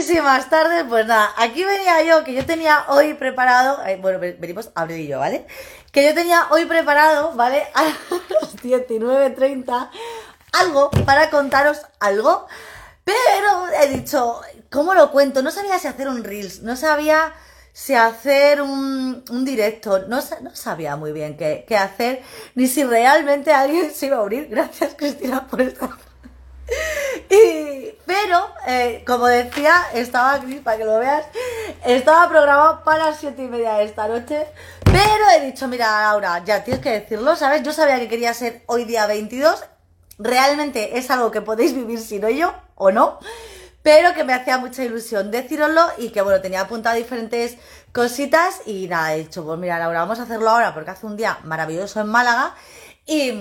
Buenísimas tardes, pues nada, aquí venía yo, que yo tenía hoy preparado, eh, bueno, venimos a abrir yo, ¿vale? Que yo tenía hoy preparado, ¿vale? A las 19.30, algo para contaros algo, pero he dicho, ¿cómo lo cuento? No sabía si hacer un Reels, no sabía si hacer un, un directo, no, no, sabía muy bien qué, hacer, ni si realmente alguien se iba a abrir. Gracias, Cristina, por estar y, pero, eh, como decía, estaba aquí, para que lo veas, estaba programado para las siete y media de esta noche, pero he dicho, mira, Laura, ya tienes que decirlo, ¿sabes? Yo sabía que quería ser hoy día 22, realmente es algo que podéis vivir si no yo, o no, pero que me hacía mucha ilusión deciroslo y que, bueno, tenía apuntado diferentes cositas y nada, he dicho, pues mira, Laura, vamos a hacerlo ahora porque hace un día maravilloso en Málaga y,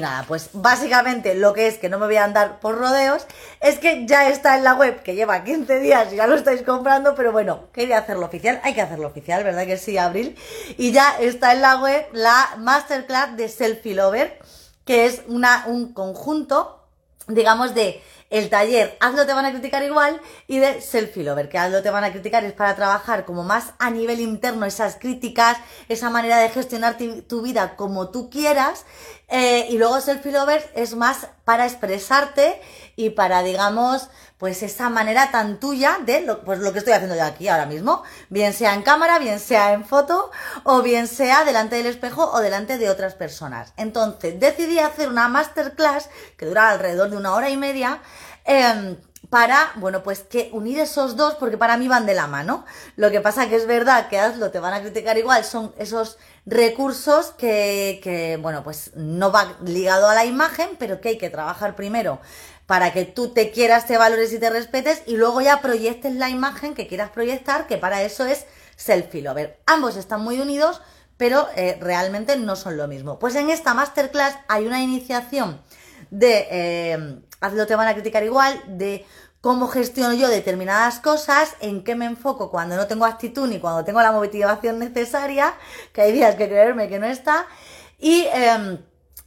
nada, pues básicamente lo que es que no me voy a andar por rodeos es que ya está en la web, que lleva 15 días y ya lo estáis comprando, pero bueno, quería hacerlo oficial, hay que hacerlo oficial, ¿verdad que sí, Abril? Y ya está en la web la masterclass de Selfie Lover, que es una, un conjunto, digamos, de el taller Hazlo te van a criticar igual y de Selfie Lover, que Hazlo te van a criticar es para trabajar como más a nivel interno esas críticas, esa manera de gestionar tu vida como tú quieras eh, y luego Selfie Lover es más para expresarte y para, digamos, pues esa manera tan tuya de lo, pues lo que estoy haciendo yo aquí ahora mismo, bien sea en cámara, bien sea en foto o bien sea delante del espejo o delante de otras personas. Entonces decidí hacer una masterclass que dura alrededor de una hora y media. Em, para, bueno, pues que unir esos dos, porque para mí van de la mano. Lo que pasa que es verdad que hazlo, te van a criticar igual, son esos recursos que, que, bueno, pues no va ligado a la imagen, pero que hay que trabajar primero para que tú te quieras, te valores y te respetes y luego ya proyectes la imagen que quieras proyectar, que para eso es selfie lover. Ambos están muy unidos, pero eh, realmente no son lo mismo. Pues en esta masterclass hay una iniciación de, eh, hazlo te van a criticar igual, de cómo gestiono yo determinadas cosas, en qué me enfoco cuando no tengo actitud ni cuando tengo la motivación necesaria, que hay días que creerme que no está, y... Em,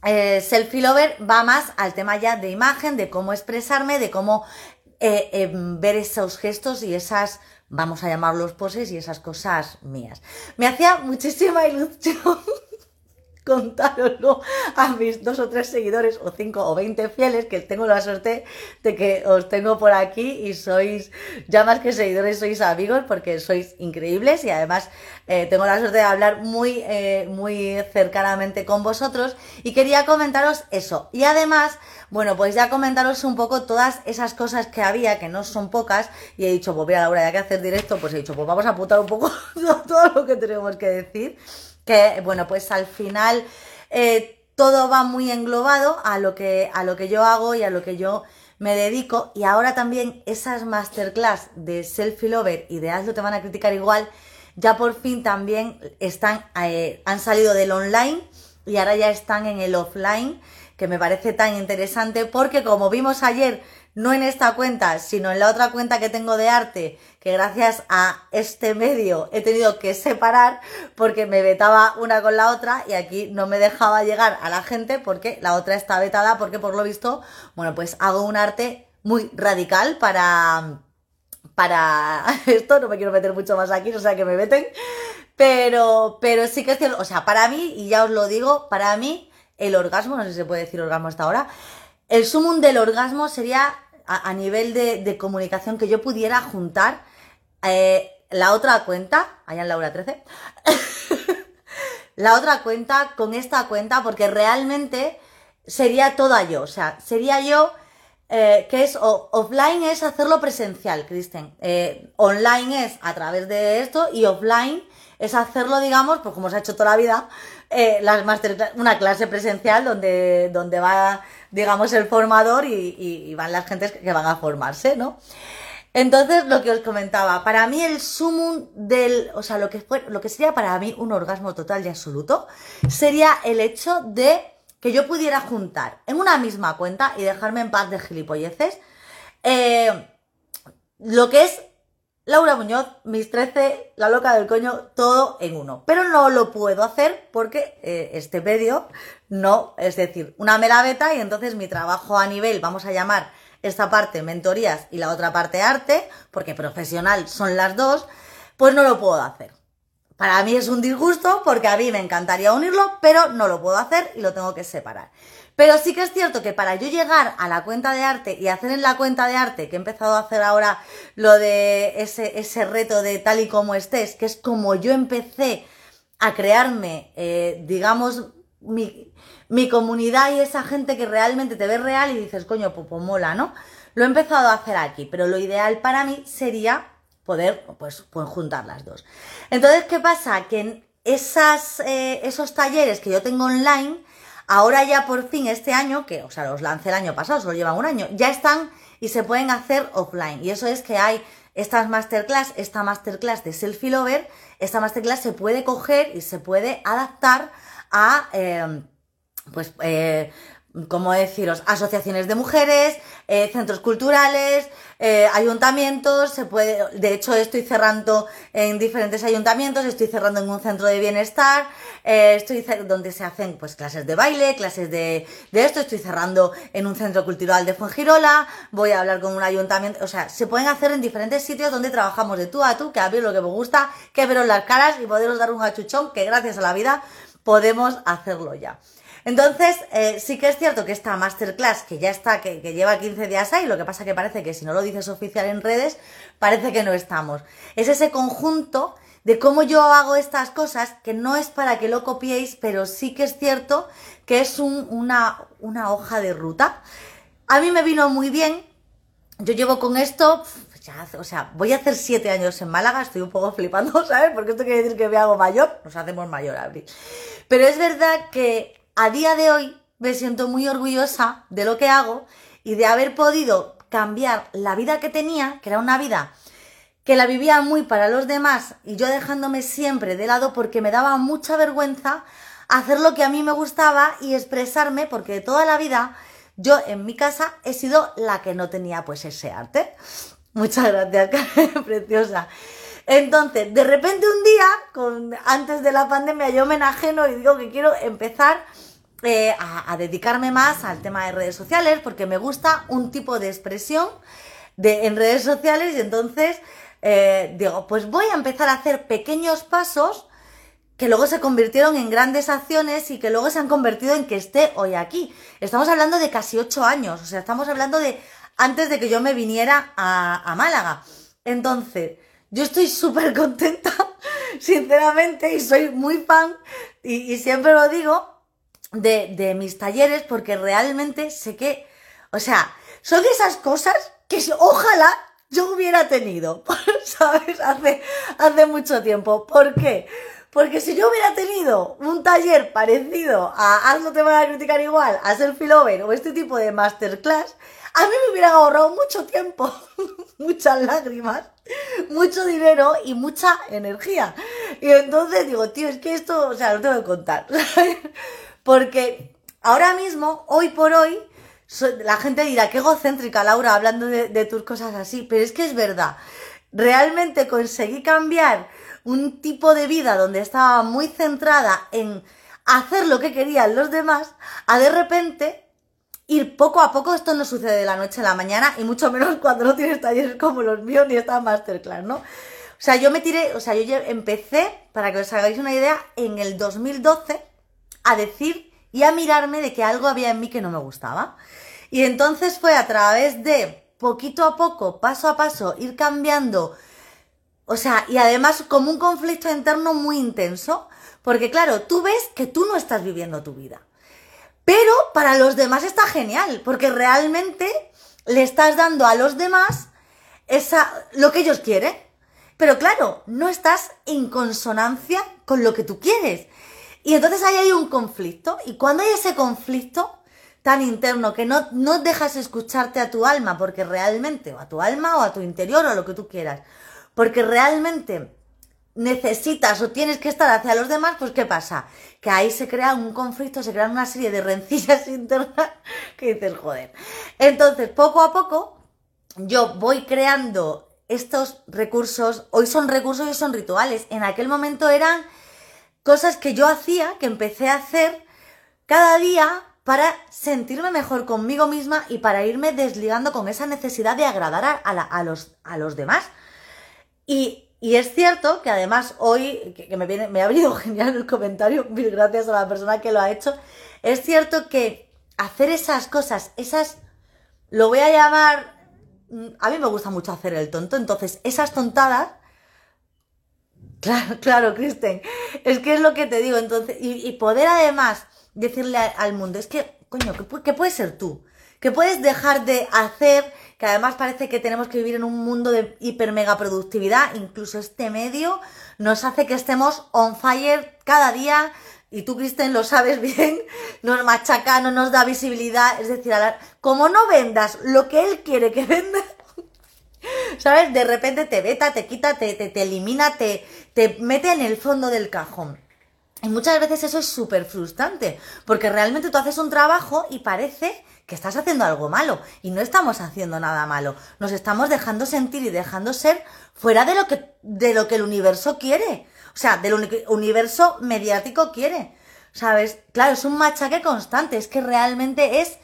eh, selfie lover va más al tema ya de imagen, de cómo expresarme, de cómo eh, em, ver esos gestos y esas, vamos a llamarlos poses y esas cosas mías. Me hacía muchísima ilusión contároslo a mis dos o tres seguidores, o cinco o veinte fieles, que tengo la suerte de que os tengo por aquí y sois, ya más que seguidores, sois amigos porque sois increíbles y además eh, tengo la suerte de hablar muy, eh, muy cercanamente con vosotros. Y quería comentaros eso. Y además, bueno, pues ya comentaros un poco todas esas cosas que había, que no son pocas, y he dicho, pues mira, Laura, ya que hacer directo, pues he dicho, pues vamos a apuntar un poco todo lo que tenemos que decir que bueno, pues al final eh, todo va muy englobado a lo, que, a lo que yo hago y a lo que yo me dedico. Y ahora también esas masterclass de selfie lover y de hazlo te van a criticar igual ya por fin también están eh, han salido del online y ahora ya están en el offline que me parece tan interesante porque como vimos ayer no en esta cuenta, sino en la otra cuenta que tengo de arte, gracias a este medio he tenido que separar porque me vetaba una con la otra y aquí no me dejaba llegar a la gente porque la otra está vetada porque por lo visto, bueno, pues hago un arte muy radical para para esto, no me quiero meter mucho más aquí, o sea que me veten, pero, pero sí que es cierto, o sea, para mí, y ya os lo digo, para mí el orgasmo, no sé si se puede decir orgasmo hasta ahora, el sumum del orgasmo sería a, nivel de, comunicación que yo pudiera juntar eh, la otra cuenta, allá en Laura 13, la otra cuenta con esta cuenta, porque realmente sería toda yo, o sea, sería yo, eh, que es offline es hacerlo presencial, Kristen, eh, online es a través de esto y offline es hacerlo, digamos, pues como se ha hecho toda la vida, eh, las una clase presencial donde, donde va, digamos, el formador y, van las gentes que van a formarse, ¿no? Entonces, lo que os comentaba, para mí el sumum del, o sea, lo que, lo que sería para mí un orgasmo total y absoluto, sería el hecho de que yo pudiera juntar en una misma cuenta y dejarme en paz de gilipolleces, eh, lo que es Laura Muñoz, mis 13, la loca del coño, todo en uno. Pero no lo puedo hacer porque eh, este medio no, es decir, una mera beta y entonces mi trabajo a nivel, vamos a llamar, esta parte mentorías y la otra parte arte, porque profesional son las dos, pues no lo puedo hacer. Para mí es un disgusto porque a mí me encantaría unirlo, pero no lo puedo hacer y lo tengo que separar. Pero sí que es cierto que para yo llegar a la cuenta de arte y hacer en la cuenta de arte, que he empezado a hacer ahora lo de ese, ese reto de tal y como estés, que es como yo empecé a crearme, eh, digamos, mi, mi, comunidad y esa gente que realmente te ve real y dices, coño, pues, pues, mola, ¿no? Lo he empezado a hacer aquí, pero lo ideal para mí sería poder, pues, pues juntar las dos. Entonces, ¿qué pasa? Que en esas, eh, esos talleres que yo tengo online, ahora ya por fin este año, que, o sea, los lancé el año pasado, solo llevan un año, ya están y se pueden hacer offline. Y eso es que hay estas masterclass, esta masterclass de Selfie Lover, esta masterclass se puede coger y se puede adaptar a, eh, pues, eh, ¿cómo deciros? Asociaciones de mujeres, eh, centros culturales, eh, ayuntamientos, se puede, de hecho estoy cerrando en diferentes ayuntamientos, estoy cerrando en un centro de bienestar, eh, estoy donde se hacen pues clases de baile, clases de, de esto, estoy cerrando en un centro cultural de Fuengirola, voy a hablar con un ayuntamiento, o sea, se pueden hacer en diferentes sitios donde trabajamos de tú a tú, que a lo que me gusta, que veros las caras y poderos dar un achuchón, que gracias a la vida podemos hacerlo ya. Entonces, eh, sí que es cierto que esta masterclass, que ya está, que, lleva 15 días ahí, lo que pasa que parece que si no lo dices oficial en redes, parece que no estamos. Es ese conjunto de cómo yo hago estas cosas, que no es para que lo copiéis, pero sí que es cierto que es una, una hoja de ruta. A mí me vino muy bien. Yo llevo con esto, o sea, voy a hacer siete años en Málaga, estoy un poco flipando, ¿sabes? Porque esto quiere decir que me hago mayor, nos hacemos mayor, Abril. Pero es verdad que a día de hoy me siento muy orgullosa de lo que hago y de haber podido cambiar la vida que tenía, que era una vida que la vivía muy para los demás y yo dejándome siempre de lado porque me daba mucha vergüenza hacer lo que a mí me gustaba y expresarme porque toda la vida yo en mi casa he sido la que no tenía pues ese arte. Muchas gracias, preciosa. Entonces, de repente un día, antes de la pandemia, yo me enajeno y digo que quiero empezar eh, a, dedicarme más al tema de redes sociales porque me gusta un tipo de expresión en redes sociales y entonces eh, digo, pues voy a empezar a hacer pequeños pasos que luego se convirtieron en grandes acciones y que luego se han convertido en que esté hoy aquí. Estamos hablando de casi ocho años, o sea, estamos hablando de antes de que yo me viniera a, Málaga. Entonces, yo estoy súper contenta, sinceramente, y soy muy fan, y siempre lo digo, de, de mis talleres porque realmente sé que, o sea, son esas cosas que ojalá yo hubiera tenido, ¿sabes? Hace, hace mucho tiempo. ¿Por qué? Porque si yo hubiera tenido un taller parecido a Hazlo te van a criticar igual, a Selfie Lover o este tipo de masterclass, a mí me hubieran ahorrado mucho tiempo, muchas lágrimas, mucho dinero y mucha energía. Y entonces digo, tío, es que esto, o sea, lo tengo que contar. Porque ahora mismo, hoy por hoy, la gente dirá, qué egocéntrica Laura hablando de, tus cosas así, pero es que es verdad. Realmente conseguí cambiar un tipo de vida donde estaba muy centrada en hacer lo que querían los demás, a de repente ir poco a poco, esto no sucede de la noche a la mañana, y mucho menos cuando no tienes talleres como los míos ni esta masterclass, ¿no? O sea, yo me tiré, o sea, yo empecé, para que os hagáis una idea, en el 2012 a decir y a mirarme de que algo había en mí que no me gustaba. Y entonces fue a través de poquito a poco, paso a paso, ir cambiando, o sea, y además como un conflicto interno muy intenso, porque claro, tú ves que tú no estás viviendo tu vida. Pero para los demás está genial, porque realmente le estás dando a los demás esa, lo que ellos quieren. Pero claro, no estás en consonancia con lo que tú quieres. Y entonces ahí hay un conflicto. Y cuando hay ese conflicto tan interno que no, no dejas escucharte a tu alma, porque realmente, o a tu alma o a tu interior o lo que tú quieras, porque realmente necesitas o tienes que estar hacia los demás, pues ¿qué pasa? Que ahí se crea un conflicto, se crean una serie de rencillas internas que dices, joder. Entonces, poco a poco, yo voy creando estos recursos, hoy son recursos y son rituales, en aquel momento eran cosas que yo hacía, que empecé a hacer cada día para sentirme mejor conmigo misma y para irme desligando con esa necesidad de agradar a, los, a los demás. Y, es cierto que además hoy, que, me, viene, me ha venido genial el comentario, mil gracias a la persona que lo ha hecho, es cierto que hacer esas cosas, esas, lo voy a llamar, mm, a mí me gusta mucho hacer el tonto, entonces esas tontadas, claro, claro, Kristen, es que es lo que te digo, entonces, y poder además decirle al mundo, es que, coño, que, puedes ser tú, que puedes dejar de hacer, que además parece que tenemos que vivir en un mundo de hiper mega productividad, incluso este medio nos hace que estemos on fire cada día, y tú, Kristen, lo sabes bien, nos machaca, no nos da visibilidad, es decir, como no vendas lo que él quiere que venda, ¿sabes? De repente te veta, te quita, te, te, te elimina, te, te mete en el fondo del cajón. Y muchas veces eso es súper frustrante, porque realmente tú haces un trabajo y parece que estás haciendo algo malo, y no estamos haciendo nada malo, nos estamos dejando sentir y dejando ser fuera de lo que, de lo que el universo quiere, o sea, del universo mediático quiere, ¿sabes? Claro, es un machaque constante, es que realmente es,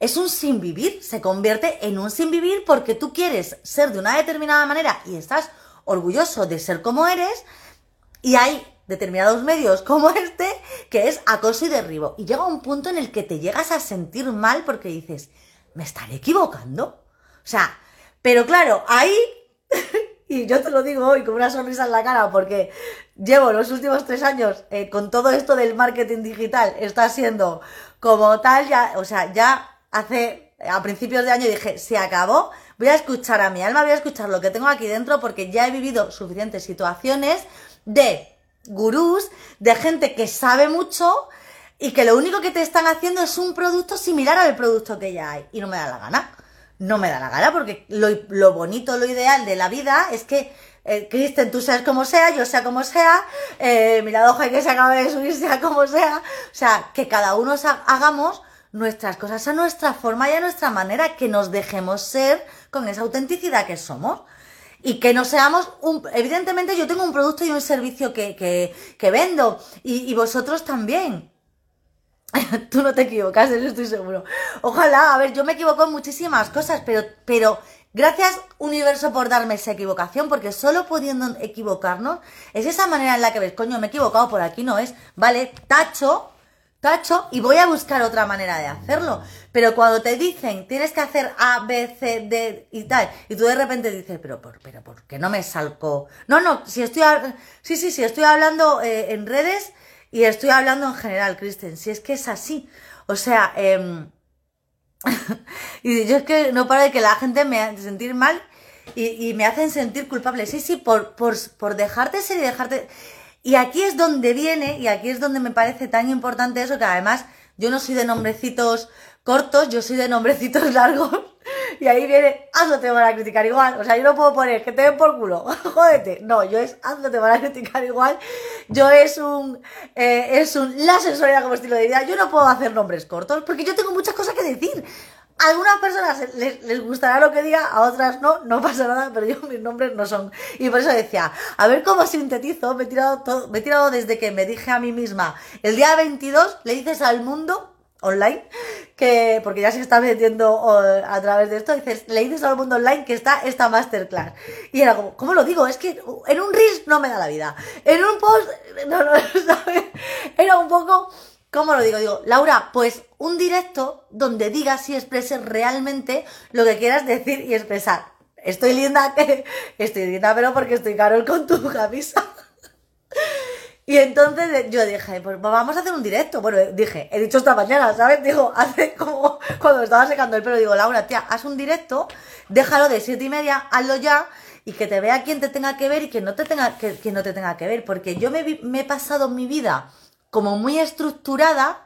es un sin vivir, se convierte en un sin vivir porque tú quieres ser de una determinada manera y estás orgulloso de ser como eres, y hay determinados medios como este, que es acoso y derribo. Y llega un punto en el que te llegas a sentir mal porque dices, ¿me estaré equivocando? O sea, pero claro, ahí, y yo te lo digo hoy con una sonrisa en la cara porque llevo los últimos tres años eh, con todo esto del marketing digital, está siendo como tal, ya, o sea, ya hace, a principios de año dije, se acabó, voy a escuchar a mi alma, voy a escuchar lo que tengo aquí dentro porque ya he vivido suficientes situaciones de gurús, de gente que sabe mucho y que lo único que te están haciendo es un producto similar al producto que ya hay. Y no me da la gana. No me da la gana porque lo, bonito, lo ideal de la vida es que eh, tú seas como sea, yo sea como sea, eh, hoja que se acabe de subir sea como sea. O sea, que cada uno hagamos nuestras cosas a nuestra forma y a nuestra manera, que nos dejemos ser con esa autenticidad que somos y que no seamos un... Evidentemente yo tengo un producto y un servicio que, que, vendo y, y, vosotros también. Tú no te equivocas, eso estoy seguro. Ojalá, a ver, yo me equivoco en muchísimas cosas, pero, pero gracias universo por darme esa equivocación, porque solo pudiendo equivocarnos es esa manera en la que ves, coño, me he equivocado por aquí, no es, vale, tacho, tacho y voy a buscar otra manera de hacerlo. Pero cuando te dicen tienes que hacer A, B, C, D y tal, y tú de repente dices, pero, por, pero ¿por qué no me salgo? No, no, si estoy, sí, sí, sí, estoy hablando eh, en redes y estoy hablando en general, Kristen, si es que es así. O sea, em, y yo es que no paro de que la gente me hace sentir mal y, y me hacen sentir culpable. Sí, sí, por, por, por dejarte ser y dejarte y aquí es donde viene, y aquí es donde me parece tan importante eso, que además yo no soy de nombrecitos cortos, yo soy de nombrecitos largos. Y ahí viene, hazlo te van a criticar igual. O sea, yo no puedo poner que te den por culo, jódete. No, yo es, hazlo te van a criticar igual. Yo es un, eh, es un, la sensualidad como estilo de vida. Yo no puedo hacer nombres cortos porque yo tengo muchas cosas que decir algunas personas les, gustará lo que diga, a otras no, no pasa nada, pero yo mis nombres no son. Y por eso decía, a ver cómo sintetizo, me he tirado todo, me he tirado desde que me dije a mí misma, el día 22 le dices al mundo online que porque ya se está metiendo a través de esto dices le dices al mundo online que está esta masterclass y era como ¿cómo lo digo? es que en un reels no me da la vida en un post no, no, ¿sabes? era un poco ¿Cómo lo digo? Digo, Laura, pues un directo donde digas y expreses realmente lo que quieras decir y expresar. Estoy linda, estoy linda, pero porque estoy Carol con tu camisa. Y entonces yo dije, pues vamos a hacer un directo. Bueno, dije, he dicho esta mañana, ¿sabes? Digo, hace como cuando estaba secando el pelo, digo, Laura, tía, haz un directo, déjalo de siete y media, hazlo ya, y que te vea quien te tenga que ver y que no te tenga, que, no te tenga que ver. Porque yo me, me he pasado mi vida como muy estructurada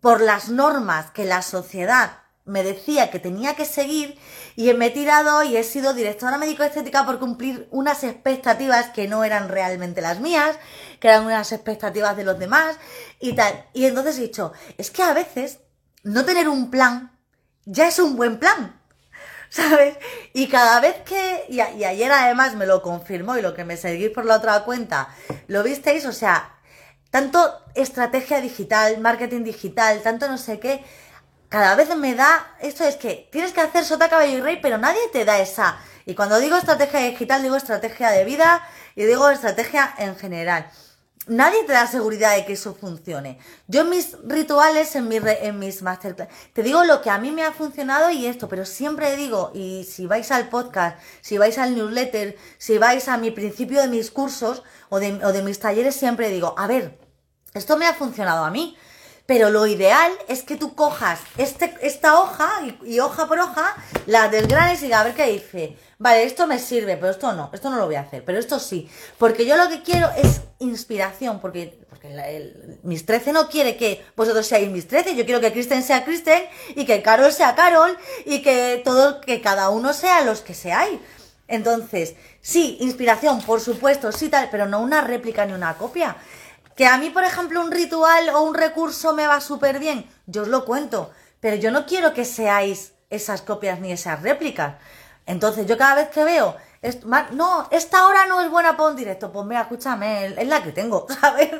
por las normas que la sociedad me decía que tenía que seguir y me he tirado y he sido directora médico estética por cumplir unas expectativas que no eran realmente las mías, que eran unas expectativas de los demás y tal. Y entonces he dicho, es que a veces no tener un plan ya es un buen plan. ¿Sabes? Y cada vez que, y, y ayer además me lo confirmó y lo que me seguís por la otra cuenta, lo visteis, o sea, tanto estrategia digital, marketing digital, tanto no sé qué, cada vez me da, esto es que tienes que hacer sota, caballo y rey, pero nadie te da esa. Y cuando digo estrategia digital, digo estrategia de vida y digo estrategia en general. Nadie te da seguridad de que eso funcione. Yo en mis rituales, en, en mis masterclass, te digo lo que a mí me ha funcionado y esto, pero siempre digo, y si vais al podcast, si vais al newsletter, si vais a mi principio de mis cursos o de, o de mis talleres, siempre digo, a ver, esto me ha funcionado a mí. Pero lo ideal es que tú cojas este, esta hoja y, hoja por hoja, la desgranes y a ver qué dice. Vale, esto me sirve, pero esto no, esto no lo voy a hacer, pero esto sí. Porque yo lo que quiero es inspiración, porque, porque mis 13 no quiere que vosotros seáis mis 13, yo quiero que Kristen sea Kristen y que Carol sea Carol y que todo, que cada uno sea los que seáis. Entonces, sí, inspiración, por supuesto, sí tal, pero no una réplica ni una copia. Que a mí, por ejemplo, un ritual o un recurso me va súper bien, yo os lo cuento, pero yo no quiero que seáis esas copias ni esas réplicas. Entonces, yo cada vez que veo, no, esta hora no es buena para un directo, pues mira, escúchame, es la que tengo, ¿sabes?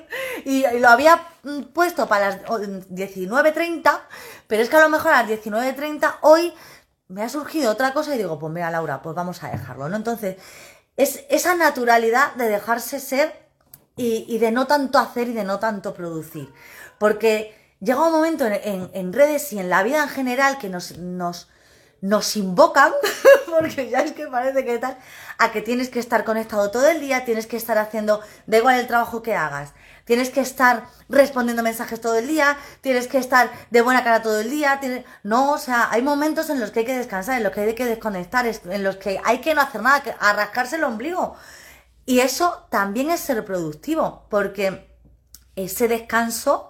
Y, y lo había mm, puesto para las 19.30, pero es que a lo mejor a las 19.30 hoy me ha surgido otra cosa y digo, pues mira, Laura, pues vamos a dejarlo, ¿no? Entonces, es esa naturalidad de dejarse ser y, de no tanto hacer y de no tanto producir. Porque llega un momento en, redes y en la vida en general que nos, nos, nos invocan, porque ya es que parece que tal, a que tienes que estar conectado todo el día, tienes que estar haciendo, da igual el trabajo que hagas, tienes que estar respondiendo mensajes todo el día, tienes que estar de buena cara todo el día, tienes... no, o sea, hay momentos en los que hay que descansar, en los que hay que desconectar, en los que hay que no hacer nada, que arrascarse el ombligo. Y eso también es ser productivo, porque ese descanso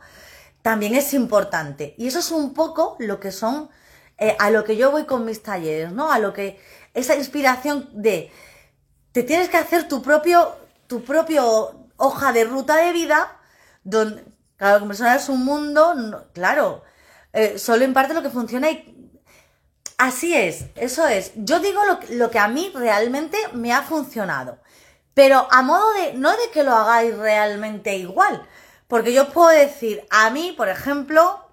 también es importante. Y eso es un poco lo que son, eh, a lo que yo voy con mis talleres, ¿no? A lo que, esa inspiración de, te tienes que hacer tu propio, tu propio hoja de ruta de vida, donde, claro, como es un mundo, claro, eh, solo en parte lo que funciona y así es, eso es. Yo digo lo, lo que a mí realmente me ha funcionado. Pero a modo de, no de que lo hagáis realmente igual, porque yo puedo decir, a mí, por ejemplo,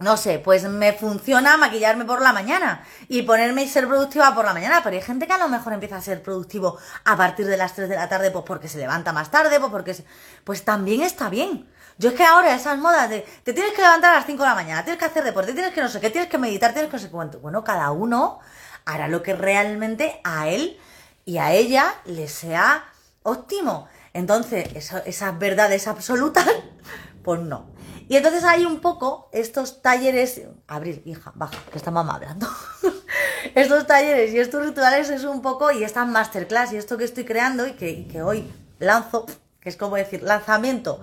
no sé, pues me funciona maquillarme por la mañana y ponerme y ser productiva por la mañana, pero hay gente que a lo mejor empieza a ser productivo a partir de las 3 de la tarde, pues porque se levanta más tarde, pues porque... Pues también está bien. Yo es que ahora esas modas de te tienes que levantar a las 5 de la mañana, tienes que hacer deporte, tienes que no sé qué, tienes que meditar, tienes que no sé cuánto. Bueno, cada uno hará lo que realmente a él y a ella le sea óptimo. Entonces, esas verdades absolutas, pues no. Y entonces hay un poco estos talleres, abrir, hija, baja, que está mamá hablando. estos talleres y estos rituales es un poco, y esta masterclass y esto que estoy creando y que, que hoy lanzo, que es como decir, lanzamiento.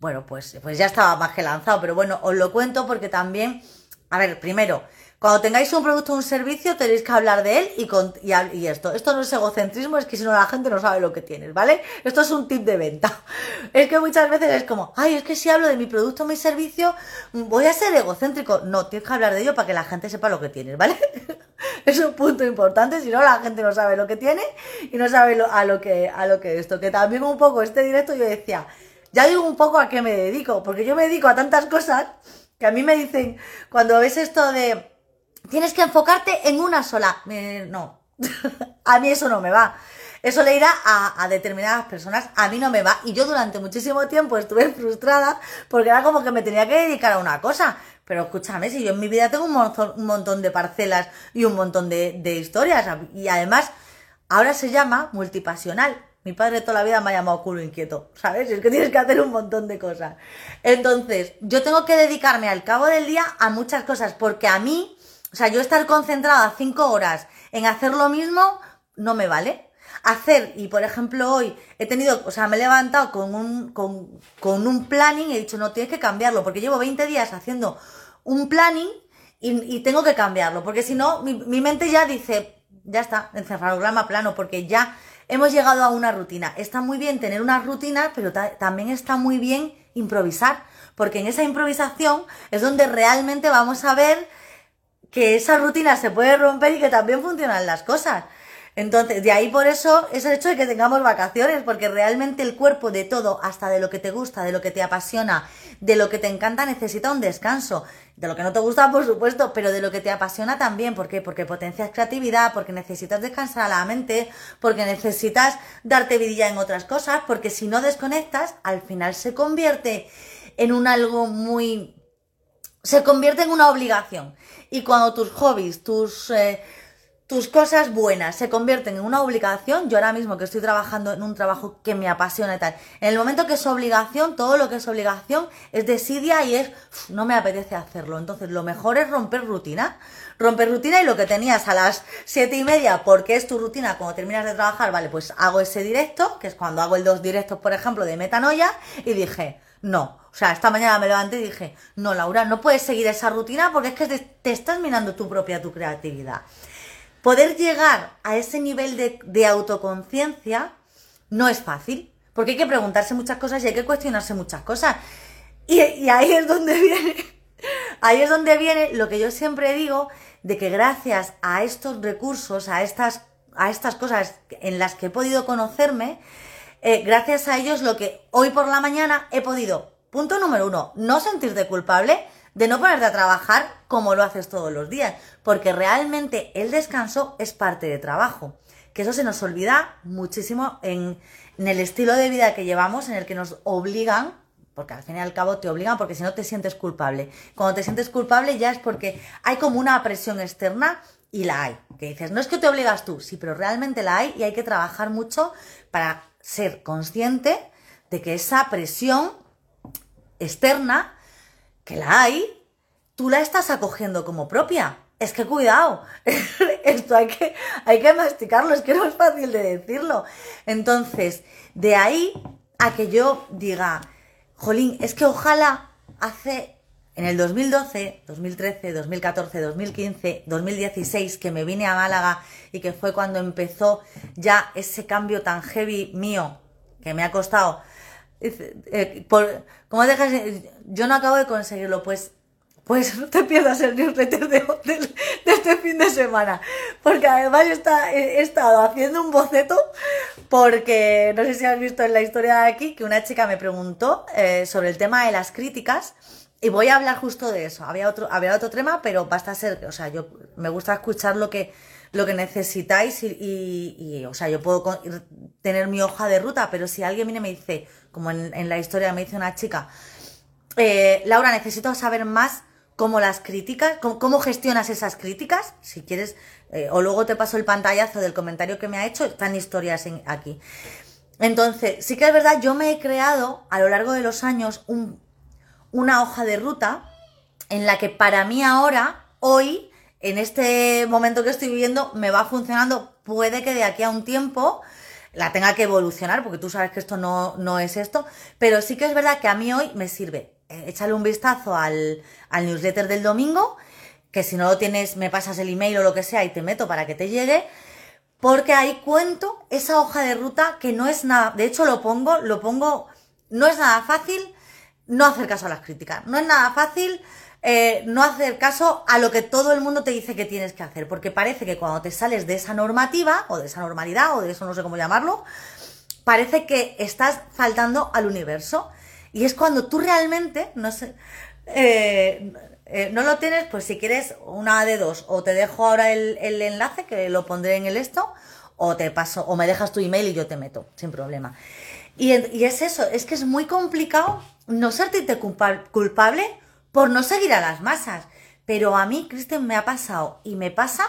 Bueno, pues, pues ya estaba más que lanzado, pero bueno, os lo cuento porque también, a ver, primero, cuando tengáis un producto o un servicio, tenéis que hablar de él y, con, y, esto. Esto no es egocentrismo, es que si no la gente no sabe lo que tienes, ¿vale? Esto es un tip de venta. Es que muchas veces es como, ay, es que si hablo de mi producto o mi servicio, voy a ser egocéntrico. No, tienes que hablar de ello para que la gente sepa lo que tienes, ¿vale? es un punto importante, si no la gente no sabe lo que tiene y no sabe a lo que a lo que esto. Que también un poco este directo yo decía, ya digo un poco a qué me dedico, porque yo me dedico a tantas cosas que a mí me dicen, cuando ves esto de tienes que enfocarte en una sola. no, a mí eso no me va. Eso le irá a, determinadas personas, a mí no me va. Y yo durante muchísimo tiempo estuve frustrada porque era como que me tenía que dedicar a una cosa. Pero escúchame, si yo en mi vida tengo un montón, de parcelas y un montón de, de historias. Y además, ahora se llama multipasional. Mi padre toda la vida me ha llamado culo inquieto, ¿sabes? Es que tienes que hacer un montón de cosas. Entonces, yo tengo que dedicarme al cabo del día a muchas cosas porque a mí o sea, yo estar concentrada cinco horas en hacer lo mismo no me vale. Hacer, y por ejemplo hoy he tenido, o sea, me he levantado con un, con, con un planning y he dicho, no, tienes que cambiarlo, porque llevo 20 días haciendo un planning y, tengo que cambiarlo, porque si no, mi, mi, mente ya dice, ya está, encefalograma plano, porque ya hemos llegado a una rutina. Está muy bien tener una rutina, pero también está muy bien improvisar, porque en esa improvisación es donde realmente vamos a ver que esa rutina se puede romper y que también funcionan las cosas. Entonces, de ahí por eso es el hecho de que tengamos vacaciones, porque realmente el cuerpo de todo, hasta de lo que te gusta, de lo que te apasiona, de lo que te encanta, necesita un descanso. De lo que no te gusta, por supuesto, pero de lo que te apasiona también. ¿Por qué? Porque potencias creatividad, porque necesitas descansar a la mente, porque necesitas darte vidilla en otras cosas, porque si no desconectas, al final se convierte en un algo muy... se convierte en una obligación. Y cuando tus hobbies, tus... Eh, tus cosas buenas se convierten en una obligación, yo ahora mismo que estoy trabajando en un trabajo que me apasiona y tal, en el momento que es obligación, todo lo que es obligación es desidia y es, no me apetece hacerlo. Entonces lo mejor es romper rutina, romper rutina y lo que tenías a las siete y media, porque es tu rutina cuando terminas de trabajar, vale, pues hago ese directo, que es cuando hago el dos directos, por ejemplo, de metanoia, y dije, no, o sea, esta mañana me levanté y dije, no, Laura, no puedes seguir esa rutina porque es que te, estás minando tu propia, tu creatividad. Poder llegar a ese nivel de, autoconciencia no es fácil, porque hay que preguntarse muchas cosas y hay que cuestionarse muchas cosas. Y, ahí es donde viene, ahí es donde viene lo que yo siempre digo, de que gracias a estos recursos, a estas, a estas cosas en las que he podido conocerme, eh, gracias a ellos lo que hoy por la mañana he podido, punto número uno, no sentirte culpable, de no ponerte a trabajar como lo haces todos los días, porque realmente el descanso es parte de trabajo, que eso se nos olvida muchísimo en, el estilo de vida que llevamos, en el que nos obligan, porque al fin y al cabo te obligan porque si no te sientes culpable. Cuando te sientes culpable ya es porque hay como una presión externa y la hay. Que dices, no es que te obligas tú, sí, pero realmente la hay y hay que trabajar mucho para ser consciente de que esa presión externa que la hay, tú la estás acogiendo como propia. Es que cuidado, esto hay que, hay que masticarlo, es que no es fácil de decirlo. Entonces, de ahí a que yo diga, jolín, es que ojalá hace en el 2012, 2013, 2014, 2015, 2016 que me vine a Málaga y que fue cuando empezó ya ese cambio tan heavy mío que me ha costado eh, por, ¿Cómo dejas? Yo no acabo de conseguirlo, pues pues no te pierdas el newsletter de, este fin de semana. Porque además está, he, estado haciendo un boceto porque no sé si has visto en la historia de aquí que una chica me preguntó eh, sobre el tema de las críticas y voy a hablar justo de eso. Había otro, había otro tema, pero basta ser, o sea, yo me gusta escuchar lo que, lo que necesitáis y, y, o sea, yo puedo tener mi hoja de ruta, pero si alguien viene y me dice, como en, la historia me dice una chica, eh, Laura, necesito saber más cómo las críticas, cómo, gestionas esas críticas, si quieres, eh, o luego te paso el pantallazo del comentario que me ha hecho, están historias aquí. Entonces, sí que es verdad, yo me he creado a lo largo de los años una hoja de ruta en la que para mí ahora, hoy, en este momento que estoy viviendo me va funcionando, puede que de aquí a un tiempo la tenga que evolucionar, porque tú sabes que esto no, no es esto, pero sí que es verdad que a mí hoy me sirve. Eh, échale un vistazo al, al newsletter del domingo, que si no lo tienes me pasas el email o lo que sea y te meto para que te llegue, porque ahí cuento esa hoja de ruta que no es nada, de hecho lo pongo, lo pongo, no es nada fácil no hacer caso a las críticas, no es nada fácil eh, no hacer caso a lo que todo el mundo te dice que tienes que hacer, porque parece que cuando te sales de esa normativa, o de esa normalidad, o de eso no sé cómo llamarlo, parece que estás faltando al universo. Y es cuando tú realmente, no sé, eh, eh, no lo tienes, pues si quieres una de dos, o te dejo ahora el, enlace, que lo pondré en el esto, o te paso, o me dejas tu email y yo te meto, sin problema. Y, y es eso, es que es muy complicado no serte culpable por no seguir a las masas. Pero a mí, Kristen, me ha pasado y me pasa,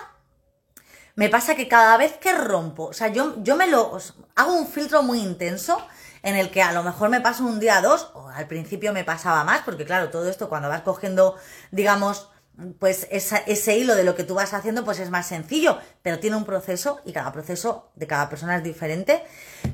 me pasa que cada vez que rompo, o sea, yo, yo me lo hago un filtro muy intenso en el que a lo mejor me paso un día dos, o al principio me pasaba más, porque claro, todo esto cuando vas cogiendo, digamos, pues ese hilo de lo que tú vas haciendo, pues es más sencillo, pero tiene un proceso y cada proceso de cada persona es diferente.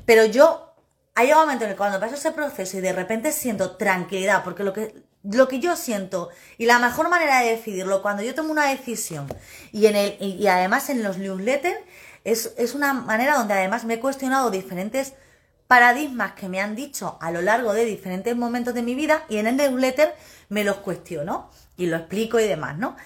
Pero yo, hay un momento en el que cuando paso ese proceso y de repente siento tranquilidad, porque lo que, lo que yo siento y la mejor manera de decidirlo cuando yo tomo una decisión y en el y además en los newsletters es, es una manera donde además me he cuestionado diferentes paradigmas que me han dicho a lo largo de diferentes momentos de mi vida y en el newsletter me los cuestiono y lo explico y demás, ¿no?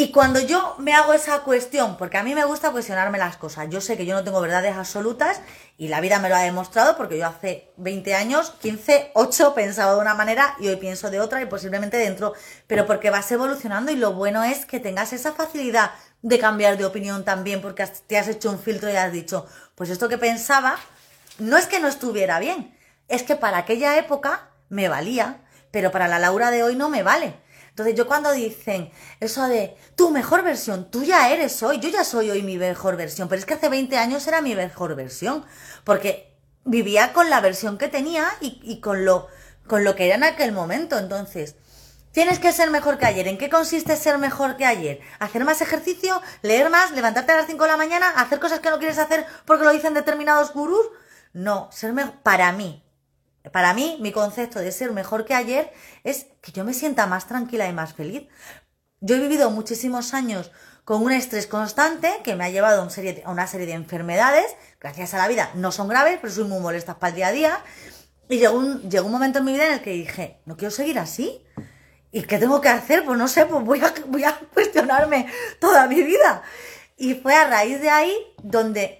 Y cuando yo me hago esa cuestión, porque a mí me gusta cuestionarme las cosas, yo sé que yo no tengo verdades absolutas y la vida me lo ha demostrado porque yo hace 20 años, 15, 8 pensaba de una manera y hoy pienso de otra y posiblemente dentro, pero porque vas evolucionando y lo bueno es que tengas esa facilidad de cambiar de opinión también porque te has hecho un filtro y has dicho, pues esto que pensaba no es que no estuviera bien, es que para aquella época me valía, pero para la Laura de hoy no me vale. Entonces yo cuando dicen eso de tu mejor versión, tú ya eres hoy, yo ya soy hoy mi mejor versión, pero es que hace 20 años era mi mejor versión, porque vivía con la versión que tenía y, con, lo, con lo que era en aquel momento. Entonces, tienes que ser mejor que ayer. ¿En qué consiste ser mejor que ayer? ¿Hacer más ejercicio? ¿Leer más? ¿Levantarte a las 5 de la mañana? ¿Hacer cosas que no quieres hacer porque lo dicen determinados gurús? No, ser mejor para mí, para mí, mi concepto de ser mejor que ayer es que yo me sienta más tranquila y más feliz. Yo he vivido muchísimos años con un estrés constante que me ha llevado a una serie de enfermedades, gracias a la vida, no son graves, pero soy muy molesta para el día a día. Y llegó un, llegó un momento en mi vida en el que dije, no quiero seguir así. ¿Y qué tengo que hacer? Pues no sé, pues a, voy a cuestionarme toda mi vida. Y fue a raíz de ahí donde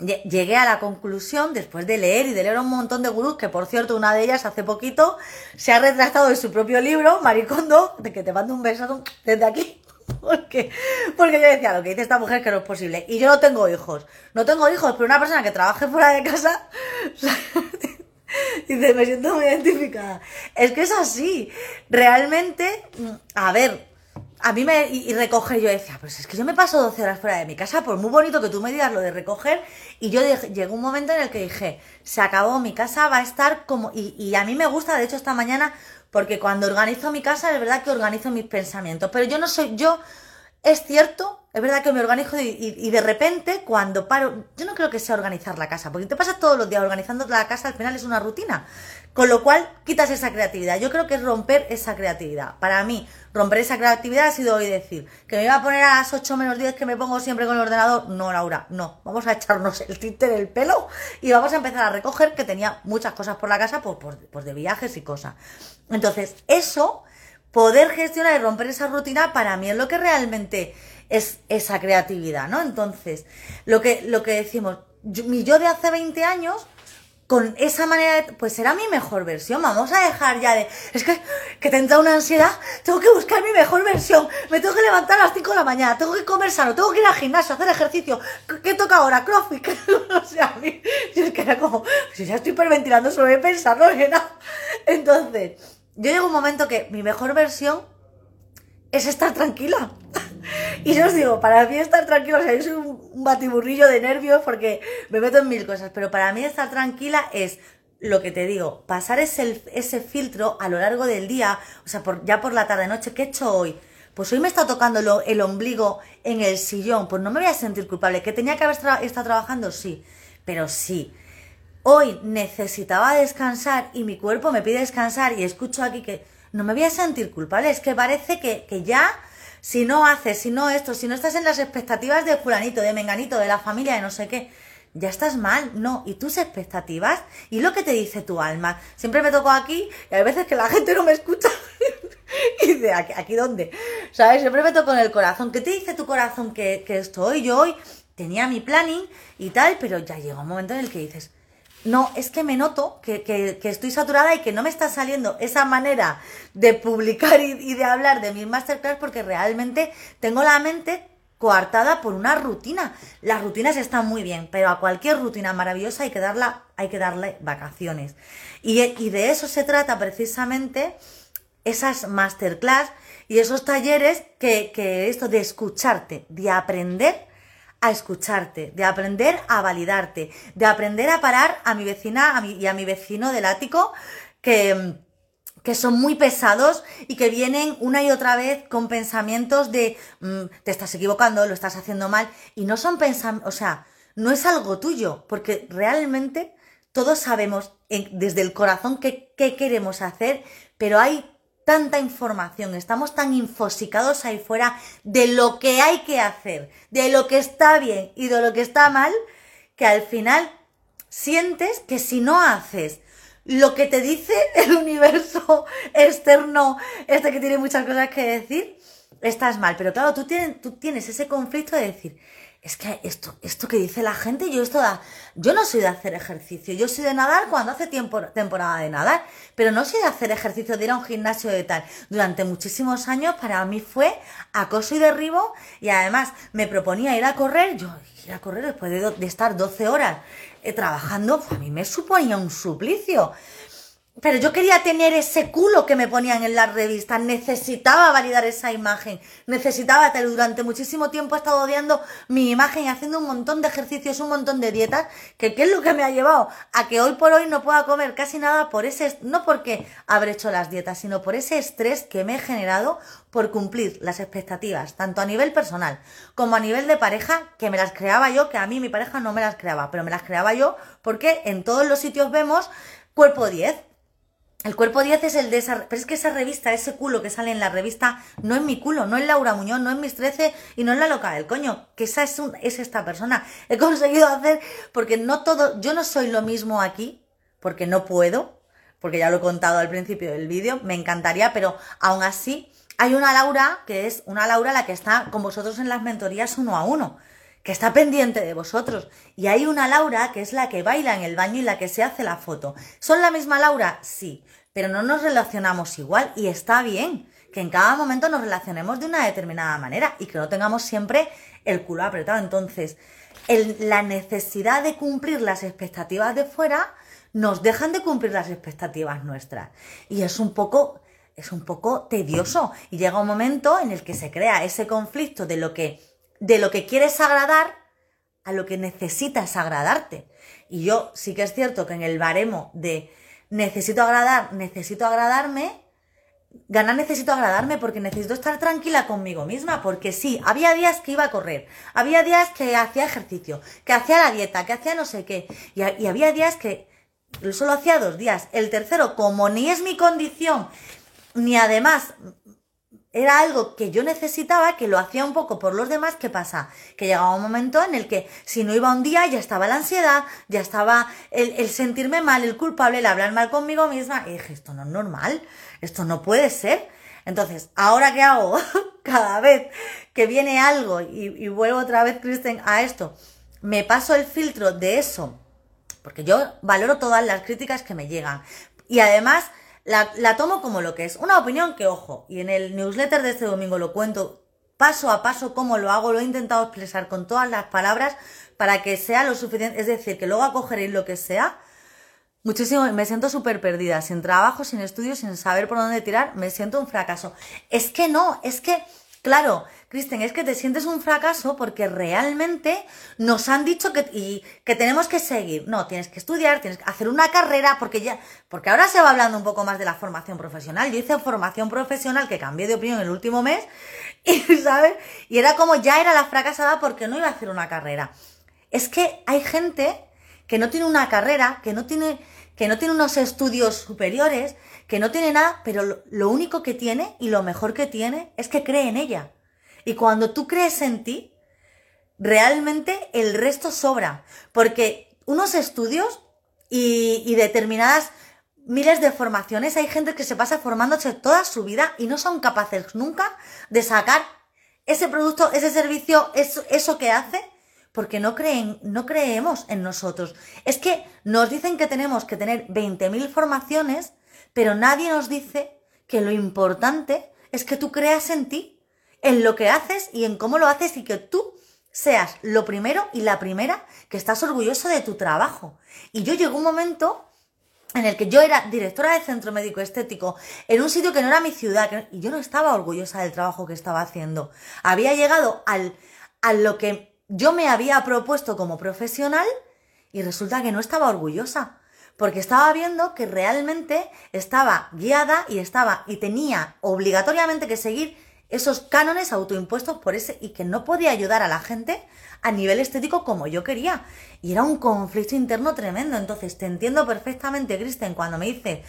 llegué a la conclusión, después de leer y de leer un montón de gurús, que por cierto, una de ellas hace poquito se ha retractado de su propio libro, Maricondo, de que te mando un beso desde aquí. Porque, porque yo decía, lo que dice esta mujer que no es posible. Y yo no tengo hijos. No tengo hijos, pero una persona que trabaje fuera de casa, dice, me siento muy identificada. Es que es así. Realmente, a ver, a mí me. Y, recoger, yo decía, pues es que yo me paso 12 horas fuera de mi casa, por muy bonito que tú me digas lo de recoger. Y yo llegó un momento en el que dije, se acabó, mi casa va a estar como. Y, y a mí me gusta, de hecho, esta mañana, porque cuando organizo mi casa, es verdad que organizo mis pensamientos. Pero yo no soy. Yo. Es cierto es verdad que me organizo y, de repente cuando paro, yo no creo que sea organizar la casa, porque te pasas todos los días organizando la casa, al final es una rutina, con lo cual quitas esa creatividad. Yo creo que es romper esa creatividad. Para mí, romper esa creatividad ha sido hoy decir que me iba a poner a las 8 menos 10 que me pongo siempre con el ordenador. No, Laura, no. Vamos a echarnos el tinte del pelo y vamos a empezar a recoger que tenía muchas cosas por la casa, pues, pues, pues de viajes y cosas. Entonces, eso, poder gestionar y romper esa rutina, para mí es lo que realmente es esa creatividad, ¿no? Entonces, lo que, lo que decimos, mi yo de hace 20 años, con esa manera, de, pues será mi mejor versión. Vamos a dejar ya de, es que, que te entra una ansiedad, tengo que buscar mi mejor versión, me tengo que levantar a las 5 de la mañana, tengo que comer sano, tengo que ir al gimnasio, hacer ejercicio, ¿qué, toca ahora? CrossFit, o sea, a mí, yo es que era como, si ya estoy hiperventilando sobre pensarlo, era. Entonces, yo llego un momento que mi mejor versión es estar tranquila. Y yo os digo, para mí estar tranquila, o sea, yo soy un, batiburrillo de nervios porque me meto en mil cosas, pero para mí estar tranquila es lo que te digo, pasar ese, ese filtro a lo largo del día, o sea, por, ya por la tarde-noche, ¿qué he hecho hoy? Pues hoy me está tocando el ombligo en el sillón, pues no me voy a sentir culpable. ¿Que tenía que haber estado trabajando? Sí, pero sí. Hoy necesitaba descansar y mi cuerpo me pide descansar y escucho aquí que no me voy a sentir culpable. Es que parece que, que ya si no haces, si no esto, si no estás en las expectativas de fulanito, de menganito, de la familia, de no sé qué, ya estás mal, no. Y tus expectativas y lo que te dice tu alma. Siempre me toco aquí y hay veces que la gente no me escucha. y dice, ¿aquí, ¿aquí dónde? ¿Sabes? Siempre me toco en el corazón. ¿Qué te dice tu corazón que, que estoy? Yo hoy tenía mi planning y tal, pero ya llega un momento en el que dices, no, es que me noto que, estoy saturada y que no me está saliendo esa manera de publicar y, de hablar de mis masterclass porque realmente tengo la mente coartada por una rutina. Las rutinas están muy bien, pero a cualquier rutina maravillosa hay que, darla, hay que darle vacaciones. Y, y de eso se trata precisamente esas masterclass y esos talleres que, que esto de escucharte, de aprender a escucharte, de aprender a validarte, de aprender a parar a mi vecina y a mi vecino del ático que, que son muy pesados y que vienen una y otra vez con pensamientos de mm, te estás equivocando, lo estás haciendo mal y no son pensamientos, o sea, no es algo tuyo, porque realmente todos sabemos desde el corazón qué, qué queremos hacer, pero hay tanta información, estamos tan infosicados ahí fuera de lo que hay que hacer, de lo que está bien y de lo que está mal, que al final sientes que si no haces lo que te dice el universo externo, este que tiene muchas cosas que decir, estás mal. Pero claro, tú tienes, tú tienes ese conflicto de decir, es que esto, esto que dice la gente, yo esto da, yo no soy de hacer ejercicio, yo soy de nadar cuando hace tiempo, temporada de nadar, pero no soy de hacer ejercicio, de ir a un gimnasio de tal. Durante muchísimos años para mí fue acoso y derribo y además me proponía ir a correr, yo ir a correr después de, estar 12 horas eh, trabajando, a mí me suponía un suplicio. Pero yo quería tener ese culo que me ponían en las revistas, necesitaba validar esa imagen, necesitaba tener, durante muchísimo tiempo he estado odiando mi imagen y haciendo un montón de ejercicios, un montón de dietas, que qué es lo que me ha llevado a que hoy por hoy no pueda comer casi nada por ese, no porque habré hecho las dietas, sino por ese estrés que me he generado por cumplir las expectativas, tanto a nivel personal como a nivel de pareja, que me las creaba yo, que a mí mi pareja no me las creaba, pero me las creaba yo porque en todos los sitios vemos cuerpo 10, el cuerpo 10 es el de esa... Pero es que esa revista, ese culo que sale en la revista, no es mi culo, no es Laura Muñoz, no es mis 13 y no es la loca del coño. Que esa es, un, es esta persona. He conseguido hacer... Porque no todo... Yo no soy lo mismo aquí, porque no puedo, porque ya lo he contado al principio del vídeo, me encantaría, pero aún así hay una Laura que es una Laura la que está con vosotros en las mentorías uno a uno que está pendiente de vosotros. Y hay una Laura que es la que baila en el baño y la que se hace la foto. ¿Son la misma Laura? Sí pero no nos relacionamos igual y está bien que en cada momento nos relacionemos de una determinada manera y que no tengamos siempre el culo apretado. Entonces, la necesidad de cumplir las expectativas de fuera nos dejan de cumplir las expectativas nuestras. Y es un poco, es un poco tedioso. Y llega un momento en el que se crea ese conflicto de lo que, de lo que quieres agradar a lo que necesitas agradarte. Y yo sí que es cierto que en el baremo de necesito agradar, necesito agradarme, ganar necesito agradarme porque necesito estar tranquila conmigo misma, porque sí, había días que iba a correr, había días que hacía ejercicio, que hacía la dieta, que hacía no sé qué, y, había días que solo hacía dos días. El tercero, como ni es mi condición, ni además era algo que yo necesitaba, que lo hacía un poco por los demás, ¿qué pasa? Que llegaba un momento en el que si no iba un día ya estaba la ansiedad, ya estaba el, sentirme mal, el culpable, el hablar mal conmigo misma. Y dije, esto no es normal, esto no puede ser. Entonces, ¿ahora qué hago? Cada vez que viene algo y, y vuelvo otra vez, Kristen, a esto, me paso el filtro de eso, porque yo valoro todas las críticas que me llegan. Y además la, tomo como lo que es. Una opinión que, ojo, y en el newsletter de este domingo lo cuento paso a paso cómo lo hago, lo he intentado expresar con todas las palabras para que sea lo suficiente, es decir, que luego acogeréis lo que sea. Muchísimo, me siento súper perdida, sin trabajo, sin estudios, sin saber por dónde tirar, me siento un fracaso. Es que no, es que, claro, Kristen, es que te sientes un fracaso porque realmente nos han dicho que, y, que tenemos que seguir. No, tienes que estudiar, tienes que hacer una carrera, porque ya, porque ahora se va hablando un poco más de la formación profesional. Yo hice formación profesional que cambié de opinión el último mes, y, ¿sabes? Y era como ya era la fracasada porque no iba a hacer una carrera. Es que hay gente que no tiene una carrera, que no tiene, que no tiene unos estudios superiores, que no tiene nada, pero lo único que tiene y lo mejor que tiene es que cree en ella. Y cuando tú crees en ti, realmente el resto sobra. Porque unos estudios y, determinadas miles de formaciones, hay gente que se pasa formándose toda su vida y no son capaces nunca de sacar ese producto, ese servicio, eso, eso que hace, porque no creen, no creemos en nosotros. Es que nos dicen que tenemos que tener 20.000 formaciones, pero nadie nos dice que lo importante es que tú creas en ti en lo que haces y en cómo lo haces y que tú seas lo primero y la primera que estás orgulloso de tu trabajo. Y yo llegó un momento en el que yo era directora de centro médico estético en un sitio que no era mi ciudad y yo no estaba orgullosa del trabajo que estaba haciendo. Había llegado al, a lo que yo me había propuesto como profesional y resulta que no estaba orgullosa porque estaba viendo que realmente estaba guiada y estaba y tenía obligatoriamente que seguir esos cánones autoimpuestos por ese y que no podía ayudar a la gente a nivel estético como yo quería. Y era un conflicto interno tremendo. Entonces, te entiendo perfectamente, Kristen, cuando me dices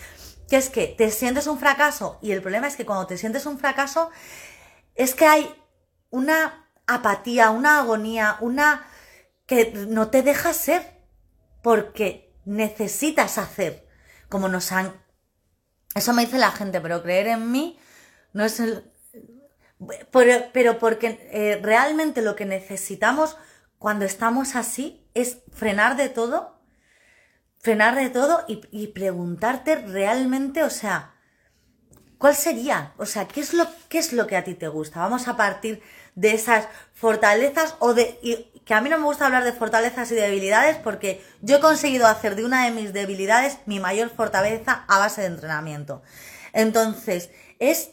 que es que te sientes un fracaso y el problema es que cuando te sientes un fracaso es que hay una apatía, una agonía, una que no te deja ser porque necesitas hacer como nos han... Eso me dice la gente, pero creer en mí no es el, pero, pero porque eh, realmente lo que necesitamos cuando estamos así es frenar de todo, frenar de todo y, y preguntarte realmente, o sea, ¿cuál sería? O sea, ¿qué es, lo, ¿qué es lo que a ti te gusta? Vamos a partir de esas fortalezas o de... y que a mí no me gusta hablar de fortalezas y debilidades porque yo he conseguido hacer de una de mis debilidades mi mayor fortaleza a base de entrenamiento. Entonces, es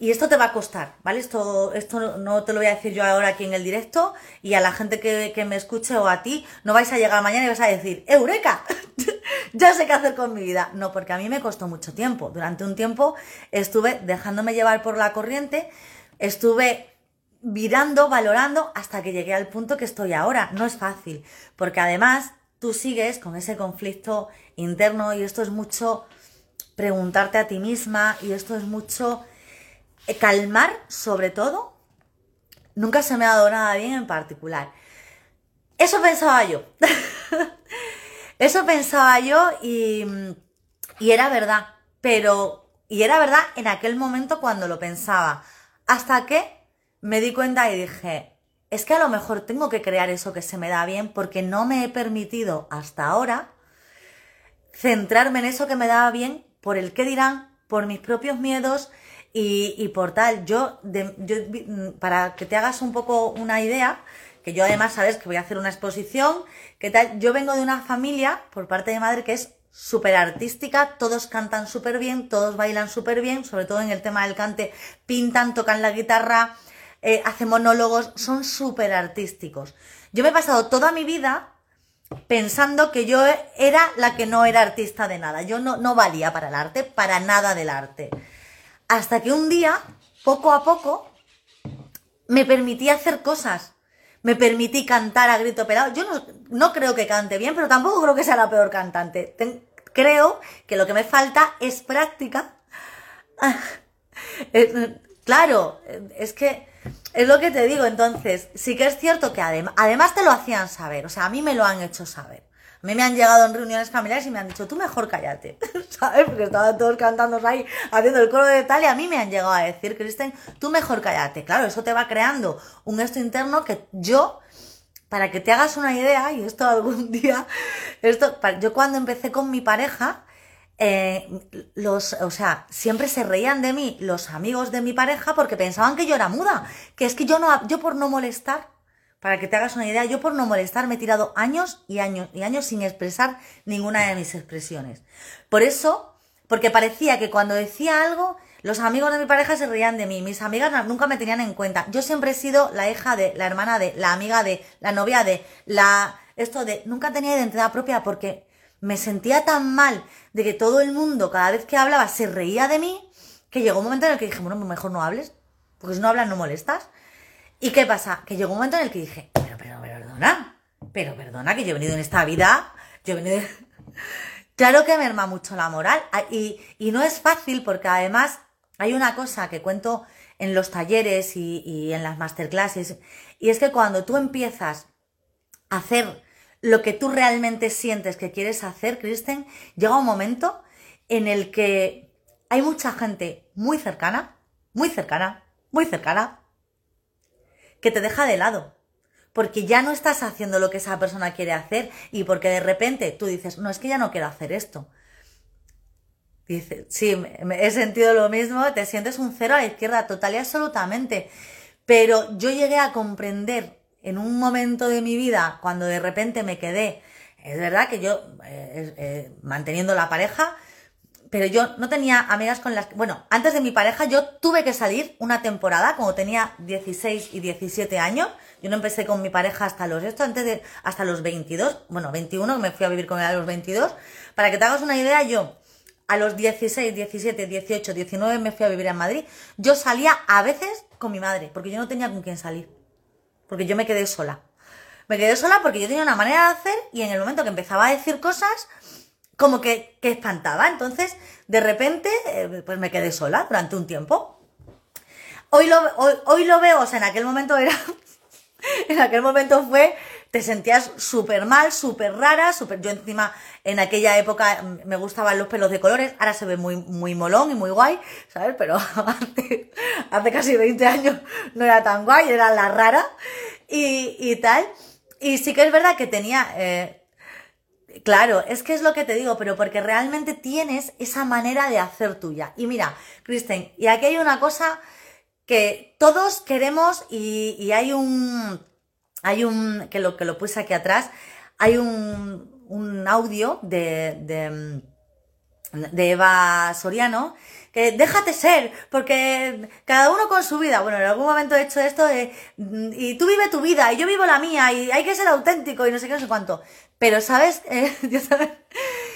y esto te va a costar, ¿vale? Esto, esto no te lo voy a decir yo ahora aquí en el directo y a la gente que, que me escuche o a ti no vais a llegar mañana y vas a decir, ¡Eureka! ya sé qué hacer con mi vida. No, porque a mí me costó mucho tiempo. Durante un tiempo estuve dejándome llevar por la corriente, estuve virando, valorando hasta que llegué al punto que estoy ahora. No es fácil, porque además tú sigues con ese conflicto interno y esto es mucho preguntarte a ti misma y esto es mucho calmar, sobre todo, nunca se me ha dado nada bien en particular. Eso pensaba yo. Eso pensaba yo y, y era verdad. Pero, y era verdad en aquel momento cuando lo pensaba. Hasta que me di cuenta y dije, es que a lo mejor tengo que crear eso que se me da bien porque no me he permitido hasta ahora centrarme en eso que me daba bien por el qué dirán, por mis propios miedos y, por tal, yo, mm, para que te hagas un poco una idea, que yo además sabes que voy a hacer una exposición, que tal, yo vengo de una familia por parte de madre que es súper artística, todos cantan súper bien, todos bailan súper bien, sobre todo en el tema del cante, pintan, tocan la guitarra, eh, hacen monólogos, son súper artísticos. Yo me he pasado toda mi vida pensando que yo era la que no era artista de nada, yo no, no valía para el arte, para nada del arte. Hasta que un día, poco a poco, me permití hacer cosas. Me permití cantar a grito pelado. Yo no, creo que cante bien, pero tampoco creo que sea la peor cantante. creo que lo que me falta es práctica. claro, es que es lo que te digo. Entonces, sí que es cierto que además te lo hacían saber. O sea, a mí me lo han hecho saber. Mí me han llegado en reuniones familiares y me han dicho, tú mejor cállate, ¿sabes? Porque estaban todos cantando ahí, haciendo el coro de tal, y a mí me han llegado a decir, Kristen, tú mejor cállate. Claro, eso te va creando un esto interno que yo, para que te hagas una idea, y esto algún día, esto, yo cuando empecé con mi pareja, eh, los, o sea, siempre se reían de mí los amigos de mi pareja porque pensaban que yo era muda, que es que yo no, yo por no molestar, para que te hagas una idea, yo por no molestar me he tirado años y años y años sin expresar ninguna de mis expresiones. Por eso, porque parecía que cuando decía algo, los amigos de mi pareja se reían de mí, mis amigas nunca me tenían en cuenta. Yo siempre he sido la hija de, la hermana de, la amiga de, la novia de, la... esto de... Nunca tenía identidad propia porque me sentía tan mal de que todo el mundo, cada vez que hablaba, se reía de mí, que llegó un momento en el que dije, bueno, pues mejor no hables, porque si no hablas no molestas. ¿Y qué pasa? Que llegó un momento en el que dije, pero, pero, perdona, pero perdona que yo he venido en esta vida, yo he venido... claro que me merma mucho la moral y, y, no es fácil porque además hay una cosa que cuento en los talleres y, y en las masterclasses y es que cuando tú empiezas a hacer lo que tú realmente sientes que quieres hacer, Kristen, llega un momento en el que hay mucha gente muy cercana, muy cercana, muy cercana, que te deja de lado. Porque ya no estás haciendo lo que esa persona quiere hacer y porque de repente tú dices, no, es que ya no quiero hacer esto. Dice, sí, he sentido lo mismo, te sientes un cero a la izquierda, total y absolutamente. Pero yo llegué a comprender en un momento de mi vida, cuando de repente me quedé, es verdad que yo, eh, eh, manteniendo la pareja, pero yo no tenía amigas con las que, bueno, antes de mi pareja yo tuve que salir una temporada, como tenía 16 y 17 años, yo no empecé con mi pareja hasta los, esto antes de, hasta los 22, bueno, 21, me fui a vivir con él a los 22, para que te hagas una idea, yo a los 16, 17, 18, 19 me fui a vivir a Madrid, yo salía a veces con mi madre, porque yo no tenía con quién salir, porque yo me quedé sola. Me quedé sola porque yo tenía una manera de hacer y en el momento que empezaba a decir cosas, como que, que espantaba. Entonces, de repente, eh, pues me quedé sola durante un tiempo. Hoy lo, hoy, lo veo, o sea, en aquel momento era, en aquel momento fue te sentías súper mal, súper rara, súper... Yo encima en aquella época me gustaban los pelos de colores, ahora se ve muy, muy molón y muy guay, ¿sabes? Pero hace, hace casi 20 años no era tan guay, era la rara y, y tal. Y sí que es verdad que tenía... Eh, Claro, es que es lo que te digo, pero porque realmente tienes esa manera de hacer tuya. Y mira, Kristen, y aquí hay una cosa que todos queremos y, y hay un, hay un, que lo, que lo puse aquí atrás, hay un, un audio de, de, Eva Soriano que déjate ser, porque cada uno con su vida. Bueno, en algún momento he hecho esto de, y tú vive tu vida y yo vivo la mía y hay que ser auténtico y no sé qué, no sé cuánto. Pero, ¿sabes? Eh, yo, ¿sabes?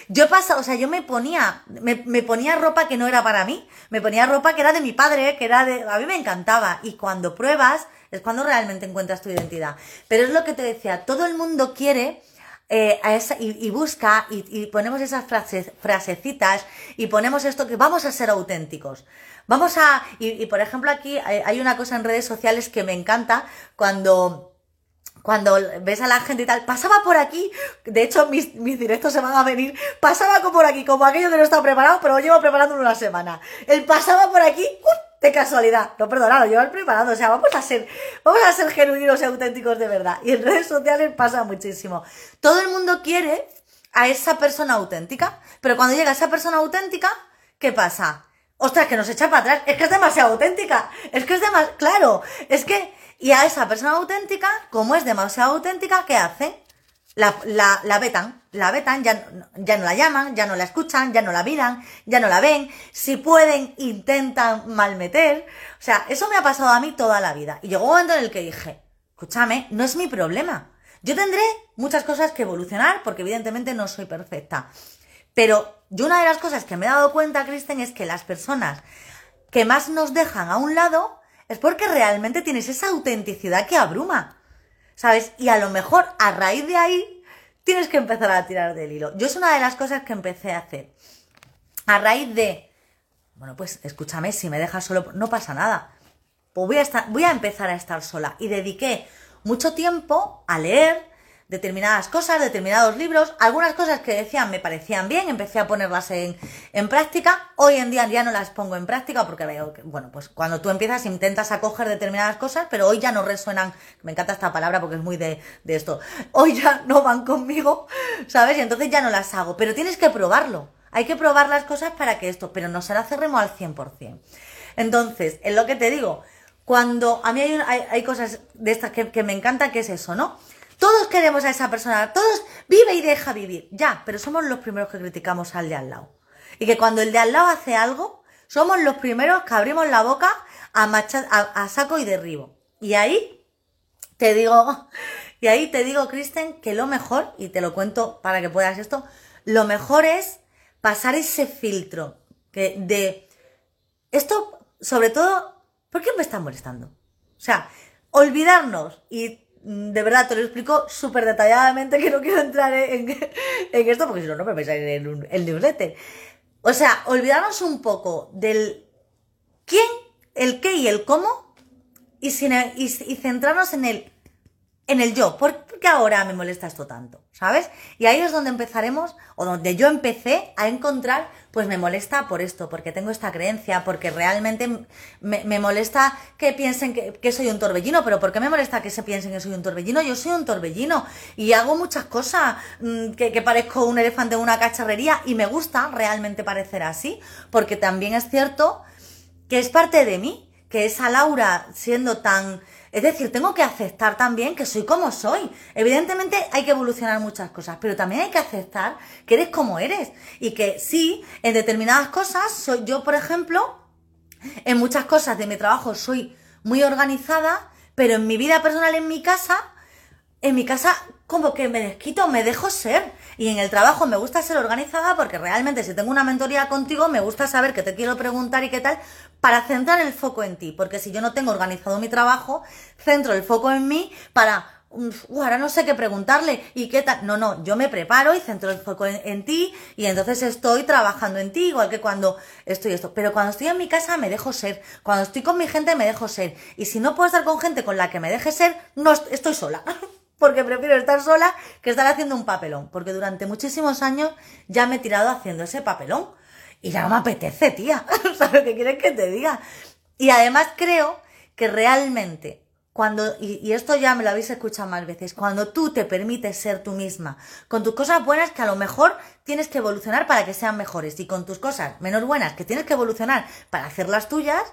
yo pasa, o sea, yo me ponía, me, me, ponía ropa que no era para mí, me ponía ropa que era de mi padre, que era de, a mí me encantaba. Y cuando pruebas, es cuando realmente encuentras tu identidad. Pero es lo que te decía, todo el mundo quiere eh, a esa, y, y, busca y, y ponemos esas frases, frasecitas y ponemos esto que vamos a ser auténticos. Vamos a, y, y por ejemplo aquí hay una cosa en redes sociales que me encanta cuando cuando ves a la gente y tal, pasaba por aquí, de hecho mis, mis directos se van a venir, pasaba por aquí, como aquello que no está preparado, pero lo llevo preparando una semana. El pasaba por aquí, ¡uh! de casualidad, no perdona, lo llevo preparado, o sea, vamos a ser, vamos a ser genuinos y auténticos de verdad. Y en redes sociales pasa muchísimo. Todo el mundo quiere a esa persona auténtica, pero cuando llega esa persona auténtica, ¿qué pasa? Ostras, que nos echa para atrás, es que es demasiado auténtica, es que es demasiado, claro, es que y a esa persona auténtica, como es demasiado auténtica, ¿qué hace? La, la, la vetan, la vetan, ya, ya no la llaman, ya no la escuchan, ya no la miran, ya no la ven. Si pueden, intentan malmeter. O sea, eso me ha pasado a mí toda la vida. Y llegó un momento en el que dije, escúchame, no es mi problema. Yo tendré muchas cosas que evolucionar porque evidentemente no soy perfecta. Pero yo una de las cosas que me he dado cuenta, Kristen, es que las personas que más nos dejan a un lado es porque realmente tienes esa autenticidad que abruma, ¿sabes? Y a lo mejor a raíz de ahí tienes que empezar a tirar del hilo. Yo es una de las cosas que empecé a hacer. A raíz de, bueno, pues escúchame, si me dejas solo, no pasa nada. Pues voy a, estar, voy a empezar a estar sola. Y dediqué mucho tiempo a leer, determinadas cosas, determinados libros, algunas cosas que decían me parecían bien, empecé a ponerlas en, en, práctica, hoy en día ya no las pongo en práctica porque veo que, bueno, pues cuando tú empiezas intentas acoger determinadas cosas, pero hoy ya no resuenan, me encanta esta palabra porque es muy de, de esto, hoy ya no van conmigo, ¿sabes? Y entonces ya no las hago, pero tienes que probarlo, hay que probar las cosas para que esto, pero no se la cerremos al 100%. Entonces, es lo que te digo, cuando a mí hay, hay, hay cosas de estas que, que me encantan, que es eso, ¿no? Todos queremos a esa persona, todos vive y deja vivir. Ya, pero somos los primeros que criticamos al de al lado. Y que cuando el de al lado hace algo, somos los primeros que abrimos la boca a, machar, a, saco y derribo. Y ahí te digo, y ahí te digo, Kristen, que lo mejor, y te lo cuento para que puedas esto, lo mejor es pasar ese filtro que de esto, sobre todo, ¿por qué me está molestando? O sea, olvidarnos y de verdad te lo explico súper detalladamente que no quiero entrar en, en, esto porque si no, no me pensáis en el newsletter. O sea, olvidarnos un poco del quién, el qué y el cómo y, sin, y, y centrarnos en el en el yo. ¿Por qué ahora me molesta esto tanto? ¿Sabes? Y ahí es donde empezaremos, o donde yo empecé a encontrar, pues me molesta por esto, porque tengo esta creencia, porque realmente me, molesta que piensen que, que, soy un torbellino, pero ¿por qué me molesta que se piensen que soy un torbellino? Yo soy un torbellino y hago muchas cosas mmm, que, que parezco un elefante en una cacharrería y me gusta realmente parecer así, porque también es cierto que es parte de mí, que esa Laura siendo tan es decir, tengo que aceptar también que soy como soy. Evidentemente hay que evolucionar muchas cosas, pero también hay que aceptar que eres como eres. Y que sí, en determinadas cosas, soy yo, por ejemplo, en muchas cosas de mi trabajo soy muy organizada, pero en mi vida personal, en mi casa, en mi casa como que me desquito, me dejo ser. Y en el trabajo me gusta ser organizada porque realmente si tengo una mentoría contigo me gusta saber qué te quiero preguntar y qué tal para centrar el foco en ti. Porque si yo no tengo organizado mi trabajo, centro el foco en mí para... Uh, ahora no sé qué preguntarle y qué tal. No, no, yo me preparo y centro el foco en, en, ti y entonces estoy trabajando en ti, igual que cuando estoy esto. Pero cuando estoy en mi casa me dejo ser. Cuando estoy con mi gente me dejo ser. Y si no puedo estar con gente con la que me deje ser, no estoy sola. porque prefiero estar sola que estar haciendo un papelón, porque durante muchísimos años ya me he tirado haciendo ese papelón y ya no me apetece, tía, ¿sabes qué quieres que te diga? Y además creo que realmente cuando, y, esto ya me lo habéis escuchado más veces, cuando tú te permites ser tú misma, con tus cosas buenas que a lo mejor tienes que evolucionar para que sean mejores, y con tus cosas menos buenas que tienes que evolucionar para hacerlas tuyas,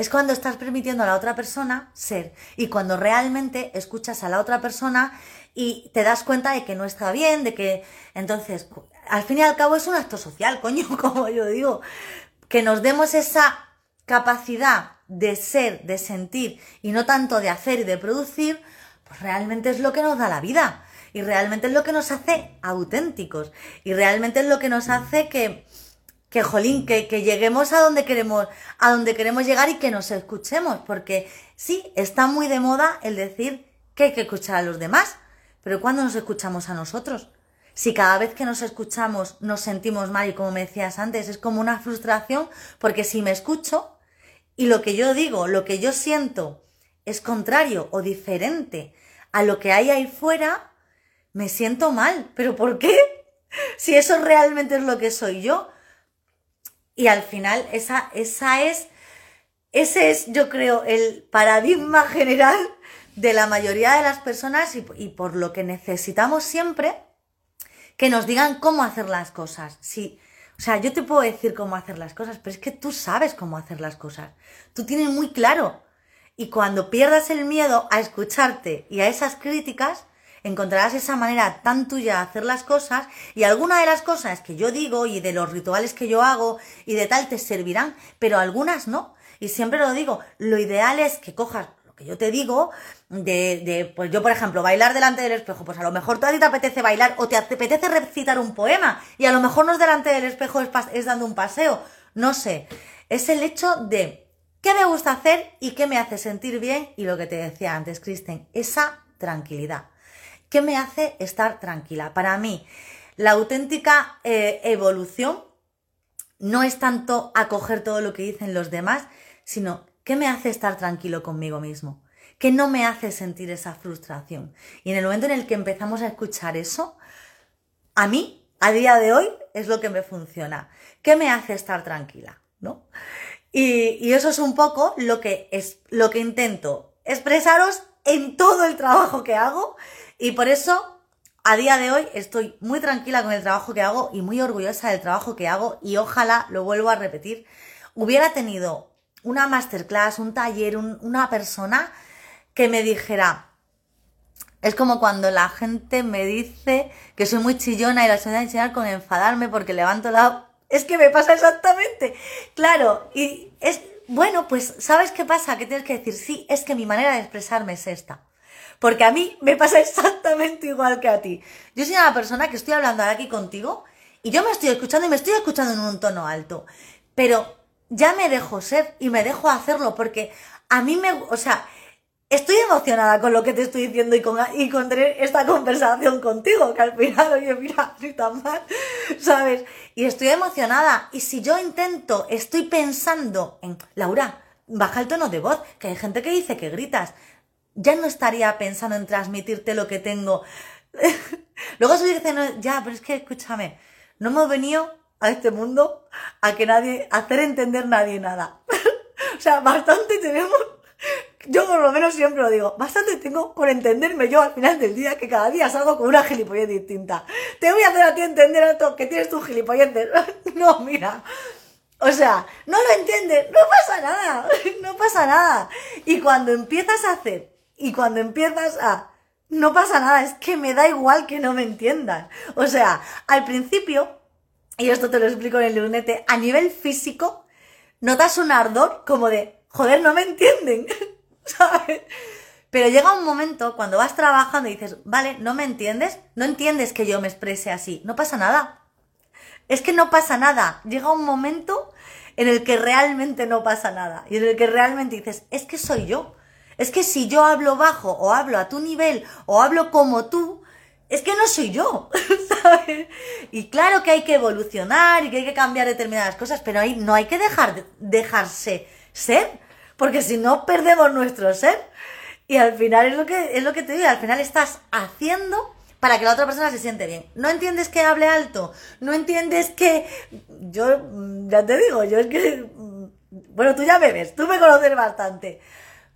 es cuando estás permitiendo a la otra persona ser. Y cuando realmente escuchas a la otra persona y te das cuenta de que no está bien, de que. Entonces, al fin y al cabo es un acto social, coño, como yo digo. Que nos demos esa capacidad de ser, de sentir y no tanto de hacer y de producir, pues realmente es lo que nos da la vida. Y realmente es lo que nos hace auténticos. Y realmente es lo que nos hace que, que jolín, que, que, lleguemos a donde queremos, a donde queremos llegar y que nos escuchemos. Porque sí, está muy de moda el decir que hay que escuchar a los demás. Pero ¿cuándo nos escuchamos a nosotros? Si cada vez que nos escuchamos nos sentimos mal y como me decías antes, es como una frustración, porque si me escucho, y lo que yo digo, lo que yo siento es contrario o diferente a lo que hay ahí fuera, me siento mal. ¿Pero por qué? Si eso realmente es lo que soy yo. Y al final, esa, esa es, ese es, yo creo, el paradigma general de la mayoría de las personas y, y por lo que necesitamos siempre que nos digan cómo hacer las cosas. Si, o sea, yo te puedo decir cómo hacer las cosas, pero es que tú sabes cómo hacer las cosas. Tú tienes muy claro. Y cuando pierdas el miedo a escucharte y a esas críticas, encontrarás esa manera tan tuya de hacer las cosas y algunas de las cosas que yo digo y de los rituales que yo hago y de tal te servirán, pero algunas no. Y siempre lo digo, lo ideal es que cojas que yo te digo, de, de, pues yo, por ejemplo, bailar delante del espejo, pues a lo mejor tú a ti te apetece bailar o te apetece recitar un poema y a lo mejor no es delante del espejo, es, es dando un paseo, no sé. Es el hecho de qué me gusta hacer y qué me hace sentir bien y lo que te decía antes, Kristen, esa tranquilidad. ¿Qué me hace estar tranquila? Para mí, la auténtica eh, evolución no es tanto acoger todo lo que dicen los demás, sino ¿Qué me hace estar tranquilo conmigo mismo? ¿Qué no me hace sentir esa frustración? Y en el momento en el que empezamos a escuchar eso, a mí, a día de hoy, es lo que me funciona. ¿Qué me hace estar tranquila? ¿No? Y, eso es un poco lo que, es, lo que intento expresaros en todo el trabajo que hago. Y por eso, a día de hoy, estoy muy tranquila con el trabajo que hago y muy orgullosa del trabajo que hago. Y ojalá, lo vuelvo a repetir, hubiera tenido una masterclass, un taller, una persona que me dijera, es como cuando la gente me dice que soy muy chillona y la a enseñar con enfadarme porque levanto la... Es que me pasa exactamente. Claro, y es... Bueno, pues ¿sabes qué pasa? Que tienes que decir, sí, es que mi manera de expresarme es esta. Porque a mí me pasa exactamente igual que a ti. Yo soy una persona que estoy hablando ahora aquí contigo y yo me estoy escuchando y me estoy escuchando en un tono alto. Pero ya me dejo ser y me dejo hacerlo porque a mí me, o sea, estoy emocionada con lo que te estoy diciendo y con, y con tener esta conversación contigo, que al final, oye, mira, ni tan mal, ¿sabes? Y estoy emocionada. Y si yo intento, estoy pensando en, Laura, baja el tono de voz, que hay gente que dice que gritas. Ya no estaría pensando en transmitirte lo que tengo. Luego se dice, no, ya, pero es que escúchame, no hemos venido a este mundo a que nadie, hacer entender nadie nada. o sea, bastante tenemos, yo por lo menos siempre lo digo, bastante tengo por entenderme yo al final del día que cada día salgo con una gilipollez distinta. Te voy a hacer a ti entender a que tienes tu gilipollez. no, mira. O sea, no lo entiendes, no pasa nada, no pasa nada. Y cuando empiezas a hacer, y cuando empiezas a, no pasa nada, es que me da igual que no me entiendas. O sea, al principio y esto te lo explico en el lunete, a nivel físico, notas un ardor como de, joder, no me entienden, ¿sabes? Pero llega un momento cuando vas trabajando y dices, vale, no me entiendes, no entiendes que yo me exprese así, no pasa nada. Es que no pasa nada. Llega un momento en el que realmente no pasa nada y en el que realmente dices, es que soy yo. Es que si yo hablo bajo o hablo a tu nivel o hablo como tú, es que no soy yo, ¿sabes? Y claro que hay que evolucionar y que hay que cambiar determinadas cosas, pero ahí no hay que dejar dejarse ser, porque si no perdemos nuestro ser. Y al final es lo que, es lo que te digo, al final estás haciendo para que la otra persona se siente bien. No entiendes que hable alto, no entiendes que yo, ya te digo, yo es que, mm, bueno, tú ya me ves, tú me conoces bastante.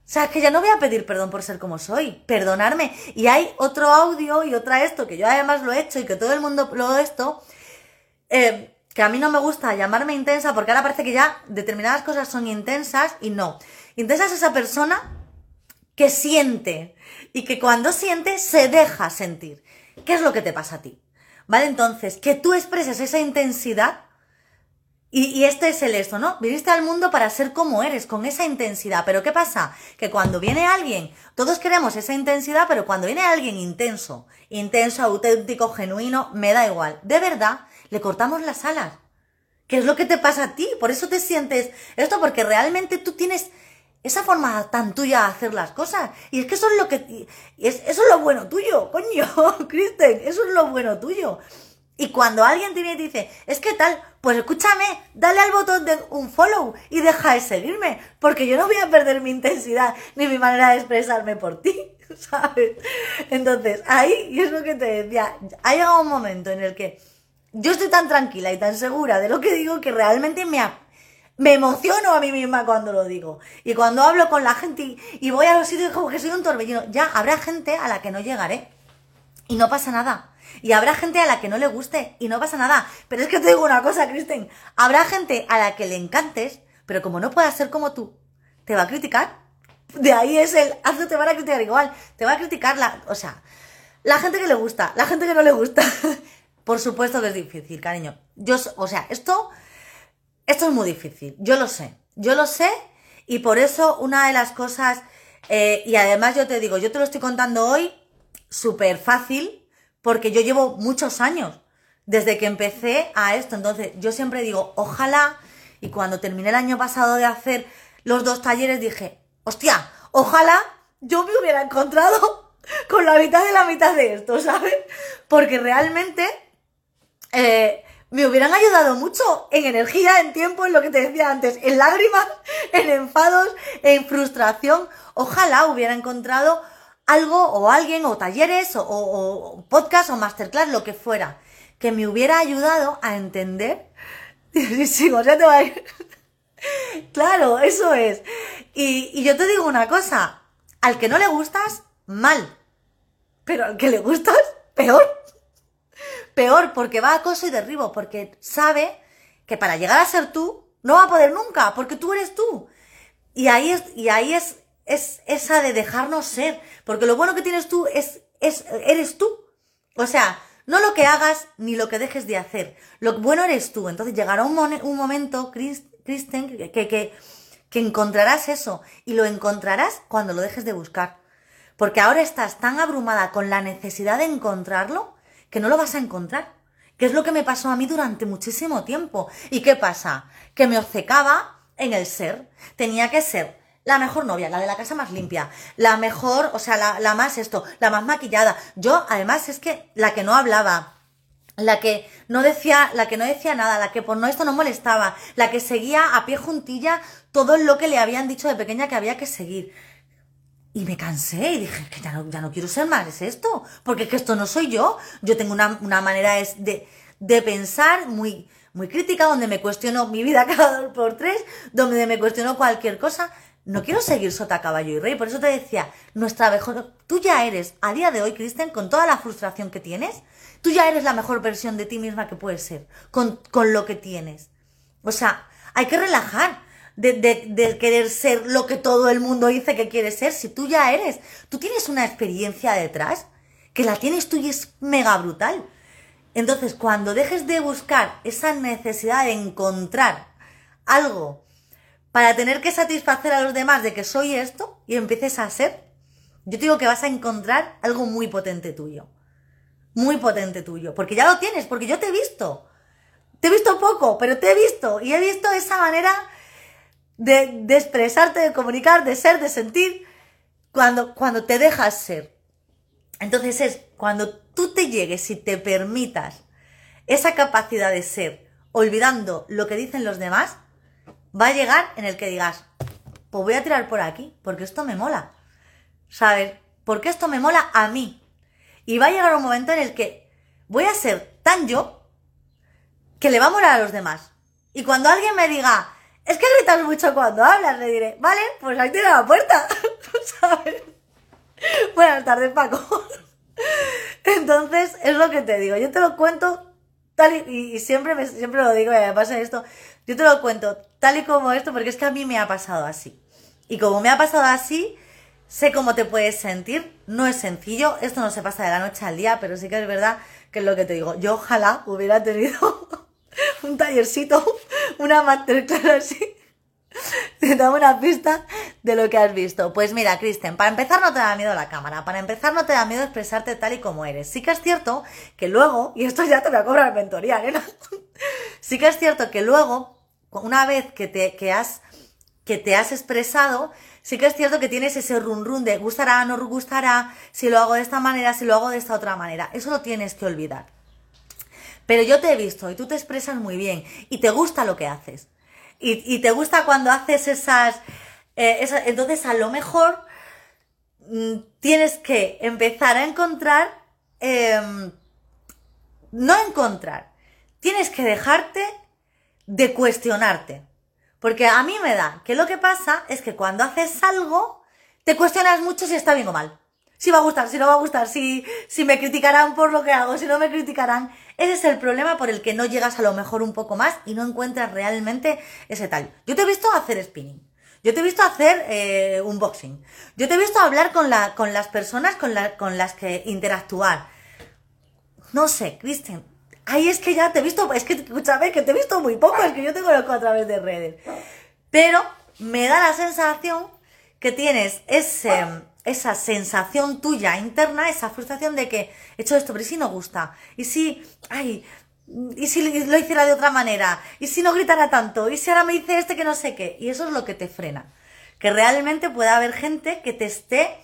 O sea, que ya no voy a pedir perdón por ser como soy, perdonarme. Y hay otro audio y otra esto, que yo además lo he hecho y que todo el mundo lo esto, eh, que a mí no me gusta llamarme intensa porque ahora parece que ya determinadas cosas son intensas y no. Intensa es esa persona que siente y que cuando siente se deja sentir. ¿Qué es lo que te pasa a ti? ¿Vale? Entonces, que tú expreses esa intensidad y, este es el esto, ¿no? Viniste al mundo para ser como eres, con esa intensidad. Pero ¿qué pasa? Que cuando viene alguien, todos queremos esa intensidad, pero cuando viene alguien intenso, intenso, auténtico, genuino, me da igual. De verdad, le cortamos las alas. ¿Qué es lo que te pasa a ti? Por eso te sientes esto, porque realmente tú tienes esa forma tan tuya de hacer las cosas. Y es que eso es lo que... Es, eso es lo bueno tuyo, coño, Kristen, eso es lo bueno tuyo. Y cuando alguien te viene y te dice, es que tal, pues escúchame, dale al botón de un follow y deja de seguirme, porque yo no voy a perder mi intensidad ni mi manera de expresarme por ti, ¿sabes? Entonces, ahí, y es lo que te decía, ha llegado un momento en el que yo estoy tan tranquila y tan segura de lo que digo que realmente me, me emociono a mí misma cuando lo digo. Y cuando hablo con la gente y, voy a los sitios como que soy un torbellino, ya habrá gente a la que no llegaré. Y no pasa nada. Y habrá gente a la que no le guste y no pasa nada. Pero es que te digo una cosa, Kristen. Habrá gente a la que le encantes, pero como no pueda ser como tú, te va a criticar. De ahí es el, hazlo, te van a criticar igual. Te va a criticar la, o sea, la gente que le gusta, la gente que no le gusta. Por supuesto que es difícil, cariño. Yo, o sea, esto esto es muy difícil, yo lo sé, yo lo sé y por eso una de las cosas, eh, y además yo te digo, yo te lo estoy contando hoy súper fácil porque yo llevo muchos años desde que empecé a esto, entonces yo siempre digo, ojalá, y cuando terminé el año pasado de hacer los dos talleres dije, hostia, ojalá yo me hubiera encontrado con la mitad de la mitad de esto, ¿sabes? Porque realmente... Eh, me hubieran ayudado mucho en energía, en tiempo, en lo que te decía antes, en lágrimas, en enfados, en frustración. Ojalá hubiera encontrado algo o alguien o talleres o, o, podcast o masterclass, lo que fuera, que me hubiera ayudado a entender. Sí, sea, te va a ir. claro, eso es. Y, y yo te digo una cosa, al que no le gustas, mal. Pero al que le gustas, peor. Peor, porque va a acoso y derribo, porque sabe que para llegar a ser tú, no va a poder nunca, porque tú eres tú. Y ahí es, y ahí es, es esa de dejarnos ser, porque lo bueno que tienes tú es, es, eres tú. O sea, no lo que hagas ni lo que dejes de hacer. Lo bueno eres tú. Entonces llegará un, un momento, Kristen, que, que, que encontrarás eso. Y lo encontrarás cuando lo dejes de buscar. Porque ahora estás tan abrumada con la necesidad de encontrarlo que no lo vas a encontrar. Que es lo que me pasó a mí durante muchísimo tiempo. ¿Y qué pasa? Que me obcecaba en el ser. Tenía que ser la mejor novia, la de la casa más limpia, la mejor, o sea, la, la más esto, la más maquillada. Yo, además, es que la que no hablaba, la que no decía, la que no decía nada, la que por no esto no molestaba, la que seguía a pie juntilla todo lo que le habían dicho de pequeña que había que seguir. Y me cansé y dije, que ya no, ya no quiero ser más, es esto, porque es que esto no soy yo. Yo tengo una, una manera de, de pensar muy, muy crítica, donde me cuestiono mi vida cada dos por tres, donde me cuestiono cualquier cosa. No quiero seguir sota caballo y rey, por eso te decía, nuestra mejor, tú ya eres, a día de hoy, Kristen, con toda la frustración que tienes, tú ya eres la mejor versión de ti misma que puedes ser, con, con lo que tienes. O sea, hay que relajar de, querer ser lo que todo el mundo dice que quiere ser, si tú ya eres, tú tienes una experiencia detrás, que la tienes tú y es mega brutal. Entonces, cuando dejes de buscar esa necesidad de encontrar algo para tener que satisfacer a los demás de que soy esto y empieces a ser, yo te digo que vas a encontrar algo muy potente tuyo. Muy potente tuyo. Porque ya lo tienes, porque yo te he visto. Te he visto poco, pero te he visto. Y he visto esa manera de, expresarte, de comunicar, de ser, de sentir, cuando, cuando te dejas ser. Entonces es cuando tú te llegues y te permitas esa capacidad de ser, olvidando lo que dicen los demás, va a llegar en el que digas, pues voy a tirar por aquí, porque esto me mola. ¿sabes? Porque esto me mola a mí. Y va a llegar un momento en el que voy a ser tan yo que le va a molar a los demás. Y cuando alguien me diga, es que gritas mucho cuando hablas, le diré, vale, pues ahí tiene la puerta, ¿sabes? Buenas tardes, Paco. Entonces, es lo que te digo. Yo te lo cuento tal y, y siempre, me, siempre lo digo, y me pasa esto. Yo te lo cuento tal y como esto, porque es que a mí me ha pasado así. Y como me ha pasado así, sé cómo te puedes sentir. No es sencillo, esto no se pasa de la noche al día, pero sí que es verdad que es lo que te digo. Yo ojalá hubiera tenido un tallercito, una masterclass así. Te da una pista de lo que has visto. Pues mira, Kristen, para empezar no te da miedo la cámara, para empezar no te da miedo expresarte tal y como eres. Sí que es cierto que luego, y esto ya te voy a cobrar mentoría, ¿eh? Sí que es cierto que luego, una vez que te, que has, que te has expresado, sí que es cierto que tienes ese run run de gustará, no gustará, si lo hago de esta manera, si lo hago de esta otra manera. Eso lo tienes que olvidar. Pero yo te he visto y tú te expresas muy bien y te gusta lo que haces. Y, te gusta cuando haces esas, eh, Entonces, a lo mejor mm, tienes que empezar a encontrar. Em, no encontrar. Tienes que dejarte de cuestionarte. Porque a mí me da que lo que pasa es que cuando haces algo, te cuestionas mucho si está bien o mal si va a gustar, si no va a gustar, si, si me criticarán por lo que hago, si no me criticarán. Ese es el problema por el que no llegas a lo mejor un poco más y no encuentras realmente ese tal. Yo te he visto hacer spinning. Yo te he visto hacer eh, unboxing. Yo te he visto hablar con, la, con las personas con, las que interactuar. No sé, Kristen. Ahí es que ya te he visto, es que escúchame, que te he visto muy poco, es que yo te conozco a través de redes. Pero me da la sensación que tienes ese esa sensación tuya interna, esa frustración de que he hecho esto, pero ¿y si no gusta? ¿Y si, ay, y si lo hiciera de otra manera? ¿Y si no gritara tanto? ¿Y si ahora me dice este que no sé qué? Y eso es lo que te frena. Que realmente pueda haber gente que te esté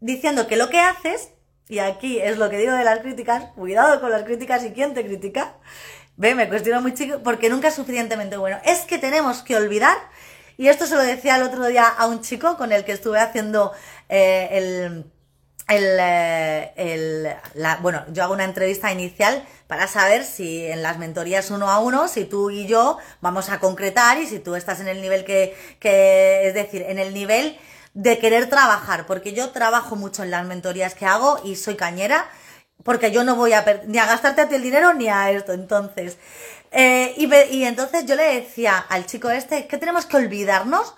diciendo que lo que haces, y aquí es lo que digo de las críticas, cuidado con las críticas y quién te critica, ve, me cuestiono muy chico porque nunca es suficientemente bueno. Es que tenemos que olvidar y esto se lo decía el otro día a un chico con el que estuve haciendo eh, el, el, eh, el la, bueno, yo hago una entrevista inicial para saber si en las mentorías uno a uno, si tú y yo vamos a concretar y si tú estás en el nivel que, que es decir, en el nivel de querer trabajar, porque yo trabajo mucho en las mentorías que hago y soy cañera, porque yo no voy a ni a gastarte a ti el dinero ni a esto. Entonces, eh, y, entonces yo le decía al chico este que tenemos que olvidarnos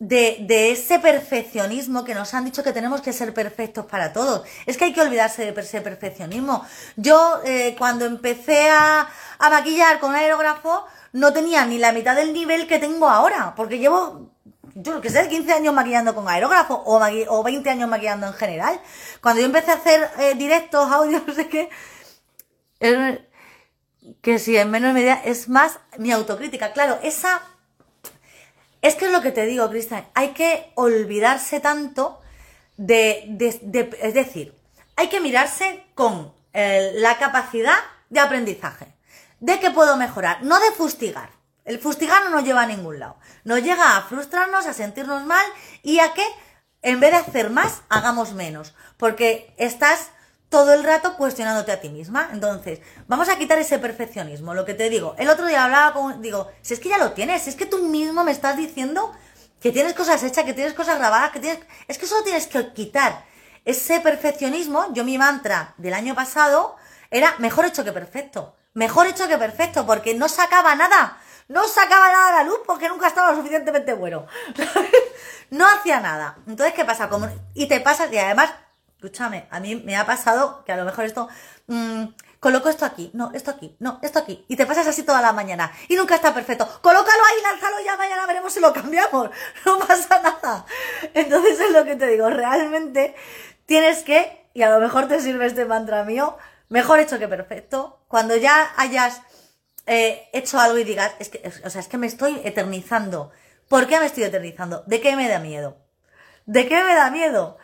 de, ese perfeccionismo que nos han dicho que tenemos que ser perfectos para todos. Es que hay que olvidarse de ese perfeccionismo. Yo eh, cuando empecé a, a maquillar con aerógrafo no tenía ni la mitad del nivel que tengo ahora, porque llevo yo lo que sé, 15 años maquillando con aerógrafo o, o 20 años maquillando en general. Cuando yo empecé a hacer eh, directos, audios, no sé qué, que si en menos medida es más mi autocrítica. Claro, esa... Es que es lo que te digo, Cristian, hay que olvidarse tanto de, Es decir, hay que mirarse con eh, la capacidad de aprendizaje, de que puedo mejorar, no de fustigar. El fustigar no nos lleva a ningún lado. Nos llega a frustrarnos, a sentirnos mal y a que en vez de hacer más, hagamos menos. Porque estás todo el rato cuestionándote a ti misma. Entonces, vamos a quitar ese perfeccionismo, lo que te digo. El otro día hablaba con, digo, si es que ya lo tienes, si es que tú mismo me estás diciendo que tienes cosas hechas, que tienes cosas grabadas, que tienes, es que solo tienes que quitar ese perfeccionismo. Yo mi mantra del año pasado era mejor hecho que perfecto. Mejor hecho que perfecto, porque no sacaba nada. No sacaba nada a la luz porque nunca estaba lo suficientemente bueno. no hacía nada. Entonces, ¿qué pasa? Como, y te pasa, y además Escúchame, a mí me ha pasado que a lo mejor esto, mmm, coloco esto aquí, no, esto aquí, no, esto aquí, y te pasas así toda la mañana y nunca está perfecto. Colócalo ahí, lánzalo ya, mañana veremos si lo cambiamos. No pasa nada. Entonces es lo que te digo, realmente tienes que, y a lo mejor te sirve este mantra mío, mejor hecho que perfecto. Cuando ya hayas eh, hecho algo y digas, es que, o sea, es que me estoy eternizando. ¿Por qué me estoy eternizando? ¿De qué me da miedo? ¿De qué me da miedo?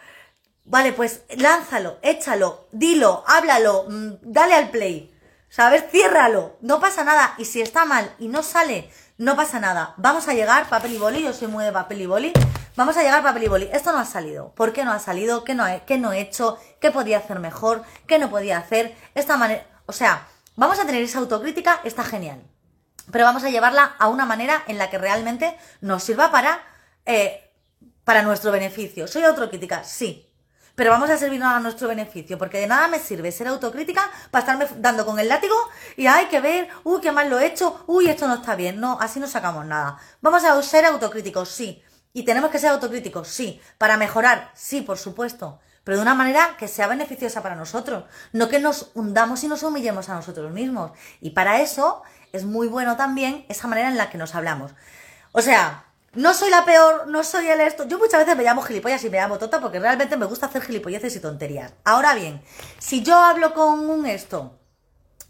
Vale, pues lánzalo, échalo, dilo, háblalo, mm, dale al play. ¿Sabes? Ciérralo, no pasa nada. Y si está mal y no sale, no pasa nada. Vamos a llegar, papel y boli, yo soy muy de papel y boli. vamos a llegar papel y boli. Esto no ha salido. ¿Por qué no ha salido? ¿Qué no he, qué no he hecho? ¿Qué podía hacer mejor? ¿Qué no podía hacer? Esta manera, o sea, vamos a tener esa autocrítica, está genial. Pero vamos a llevarla a una manera en la que realmente nos sirva para, eh, para nuestro beneficio. ¿Soy autocrítica? Sí pero vamos a servirnos a nuestro beneficio, porque de nada me sirve ser autocrítica para estarme dando con el látigo y hay que ver, uy, qué mal lo he hecho, uy, esto no está bien. No, así no sacamos nada. Vamos a ser autocríticos, sí. Y tenemos que ser autocríticos, sí. Para mejorar, sí, por supuesto. Pero de una manera que sea beneficiosa para nosotros. No que nos hundamos y nos humillemos a nosotros mismos. Y para eso es muy bueno también esa manera en la que nos hablamos. O sea, no soy la peor, no soy el esto. Yo muchas veces me llamo gilipollas y me llamo tota porque realmente me gusta hacer gilipolleces y tonterías. Ahora bien, si yo hablo con un esto,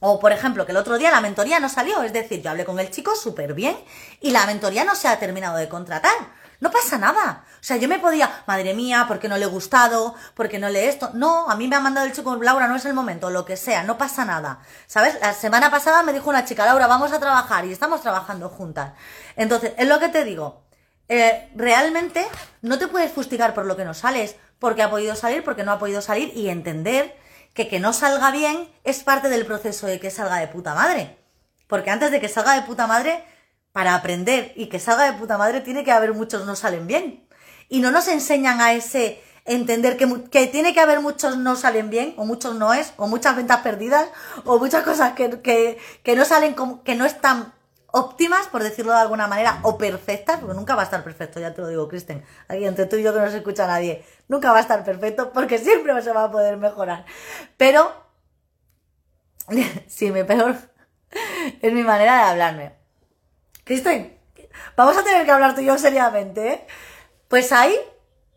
o por ejemplo, que el otro día la mentoría no salió, es decir, yo hablé con el chico súper bien y la mentoría no se ha terminado de contratar. No pasa nada. O sea, yo me podía, madre mía, porque no le he gustado, porque no le esto. No, a mí me ha mandado el chico, Laura, no es el momento, lo que sea, no pasa nada. ¿Sabes? La semana pasada me dijo una chica, Laura, vamos a trabajar y estamos trabajando juntas. Entonces, es lo que te digo. Eh, realmente no te puedes fustigar por lo que no sales, porque ha podido salir, porque no ha podido salir, y entender que que no salga bien es parte del proceso de que salga de puta madre. Porque antes de que salga de puta madre, para aprender y que salga de puta madre, tiene que haber muchos no salen bien. Y no nos enseñan a ese entender que, que tiene que haber muchos no salen bien, o muchos no es, o muchas ventas perdidas, o muchas cosas que, que, que no salen como, que no están óptimas, por decirlo de alguna manera, o perfectas, porque nunca va a estar perfecto, ya te lo digo, Kristen, aquí entre tú y yo que no se escucha a nadie, nunca va a estar perfecto porque siempre se va a poder mejorar. Pero, sí, mi peor es mi manera de hablarme. Kristen, vamos a tener que hablar tú y yo seriamente, ¿eh? Pues ahí,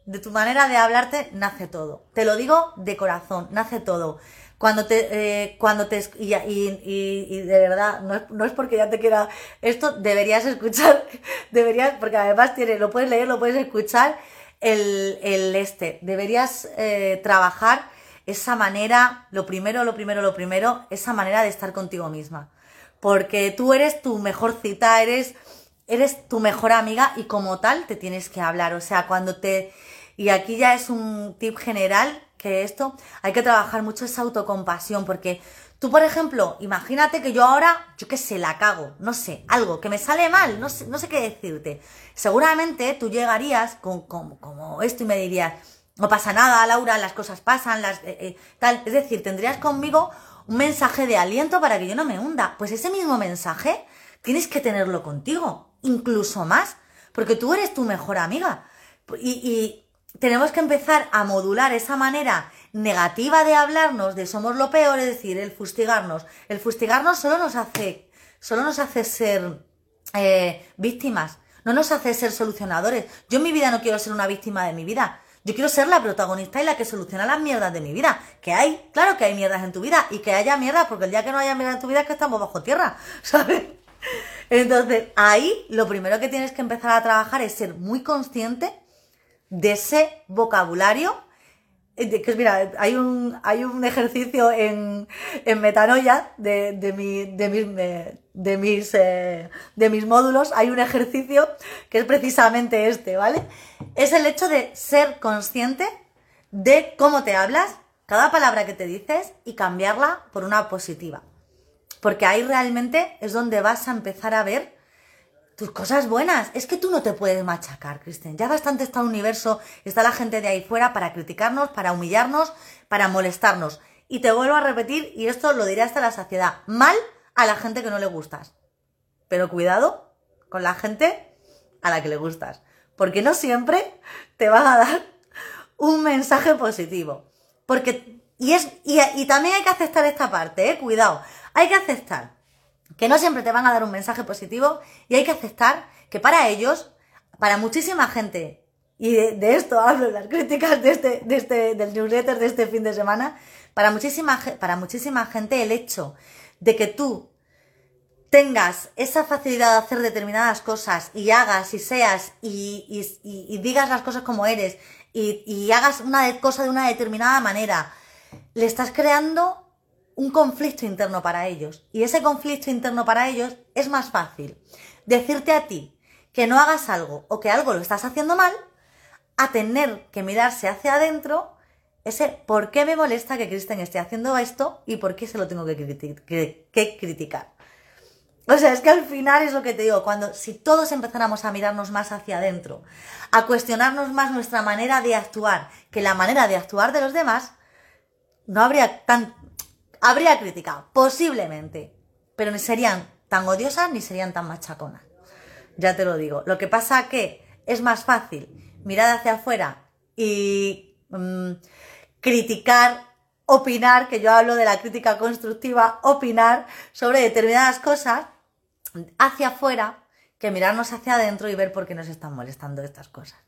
de tu manera de hablarte, nace todo. Te lo digo de corazón, nace todo cuando te, eh, cuando te, y, y, y, de verdad, no es, no es porque ya te quiera, esto deberías escuchar, deberías, porque además tiene, lo puedes leer, lo puedes escuchar, el, el este, deberías eh, trabajar esa manera, lo primero, lo primero, lo primero, esa manera de estar contigo misma. Porque tú eres tu mejor cita, eres, eres tu mejor amiga y como tal te tienes que hablar. O sea, cuando te, y aquí ya es un tip general, que esto hay que trabajar mucho esa autocompasión, porque tú, por ejemplo, imagínate que yo ahora, yo qué sé, la cago, no sé, algo, que me sale mal, no sé, no sé qué decirte. Seguramente tú llegarías con, como esto y me dirías, no pasa nada, Laura, las cosas pasan, las eh, eh, tal. Es decir, tendrías conmigo un mensaje de aliento para que yo no me hunda. Pues ese mismo mensaje tienes que tenerlo contigo, incluso más, porque tú eres tu mejor amiga. y tenemos que empezar a modular esa manera negativa de hablarnos, de somos lo peor, es decir, el fustigarnos. El fustigarnos solo nos hace, solo nos hace ser eh, víctimas, no nos hace ser solucionadores. Yo en mi vida no quiero ser una víctima de mi vida. Yo quiero ser la protagonista y la que soluciona las mierdas de mi vida. Que hay, claro que hay mierdas en tu vida y que haya mierdas, porque el día que no haya mierdas en tu vida es que estamos bajo tierra, ¿sabes? Entonces, ahí lo primero que tienes que empezar a trabajar es ser muy consciente de ese vocabulario. Eh, que mira, hay un, hay un ejercicio en, en Metanoia de, de, mi, de mis, de, mis, eh, de mis módulos, hay un ejercicio que es precisamente este, ¿vale? Es el hecho de ser consciente de cómo te hablas, cada palabra que te dices y cambiarla por una positiva. Porque ahí realmente es donde vas a empezar a ver tus cosas buenas. Es que tú no te puedes machacar, Kristen. Ya bastante está el universo, está la gente de ahí fuera para criticarnos, para humillarnos, para molestarnos. Y te vuelvo a repetir, y esto lo diré hasta la saciedad, mal a la gente que no le gustas. Pero cuidado con la gente a la que le gustas. Porque no siempre te van a dar un mensaje positivo. Porque, y es, y, y también hay que aceptar esta parte, eh, cuidado. Hay que aceptar que no siempre te van a dar un mensaje positivo y hay que aceptar que para ellos, para muchísima gente, y de, esto hablo en las críticas de este, de este, del newsletter de este fin de semana, para muchísima, para muchísima gente el hecho de que tú tengas esa facilidad de hacer determinadas cosas y hagas y seas y, digas las cosas como eres y hagas una cosa de una determinada manera, le estás creando un conflicto interno para ellos. Y ese conflicto interno para ellos es más fácil decirte a ti que no hagas algo o que algo lo estás haciendo mal a tener que mirarse hacia adentro ese por qué me molesta que Kristen esté haciendo esto y por qué se lo tengo que, que, criticar. O sea, es que al final es lo que te digo, cuando si todos empezáramos a mirarnos más hacia adentro, a cuestionarnos más nuestra manera de actuar que la manera de actuar de los demás, no habría tan... Habría crítica, posiblemente, pero ni serían tan odiosas ni serían tan machaconas. Ya te lo digo. Lo que pasa que es más fácil mirar hacia afuera y mm, criticar, opinar, que yo hablo de la crítica constructiva, opinar sobre determinadas cosas hacia afuera que mirarnos hacia adentro y ver por qué nos están molestando estas cosas.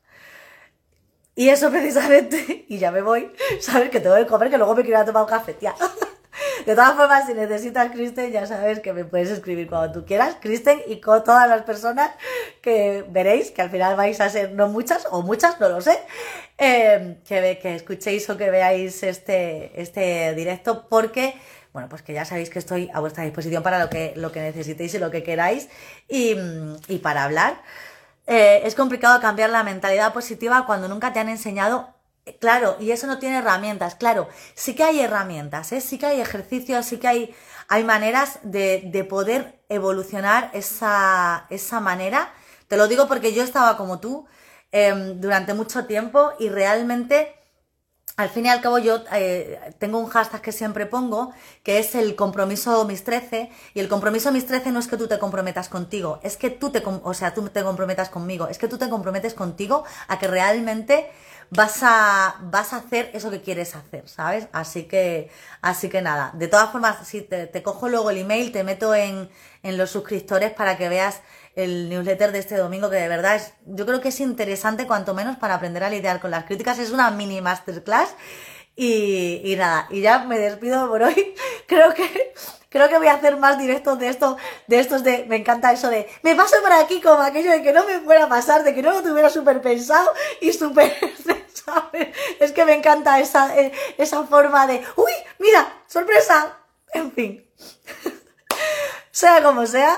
Y eso precisamente, y ya me voy, sabes que tengo que comer, que luego me quiero tomar un café, tía. De todas formas, si necesitas Kristen, ya sabes que me puedes escribir cuando tú quieras, Kristen, y con todas las personas que veréis, que al final vais a ser no muchas o muchas, no lo sé, eh, que, que escuchéis o que veáis este, este directo, porque bueno, pues que ya sabéis que estoy a vuestra disposición para lo que, lo que necesitéis y lo que queráis y, para hablar. Eh, es complicado cambiar la mentalidad positiva cuando nunca te han enseñado Claro, y eso no tiene herramientas. Claro, sí que hay herramientas, ¿eh? sí que hay ejercicios, sí que hay, hay maneras de, de poder evolucionar esa, esa, manera. Te lo digo porque yo estaba como tú em, durante mucho tiempo y realmente al fin y al cabo yo eh, tengo un hashtag que siempre pongo, que es el compromiso mis 13, y el compromiso mis 13 no es que tú te comprometas contigo, es que tú te, o sea, tú te comprometas conmigo, es que tú te comprometes contigo a que realmente vas a, vas a hacer eso que quieres hacer, ¿sabes? Así que, así que nada, de todas formas, si te, cojo luego el email, te meto en, en los suscriptores para que veas el newsletter de este domingo, que de verdad es, yo creo que es interesante, cuanto menos para aprender a lidiar con las críticas. Es una mini masterclass. Y, nada, y ya me despido por hoy. Creo que, creo que voy a hacer más directos de esto, de estos de, me encanta eso de, me paso por aquí como aquello de que no me fuera a pasar, de que no lo tuviera súper pensado y súper. Es que me encanta esa, eh, esa forma de, uy, mira, sorpresa. En fin. sea como sea,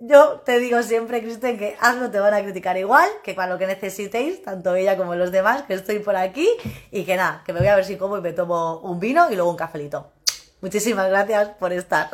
yo te digo siempre, Kristen, que hazlo, te van a criticar igual, que para lo que necesitéis, tanto ella como los demás, que estoy por aquí y que nada, que me voy a ver si como y me tomo un vino y luego un cafelito. Muchísimas gracias por estar.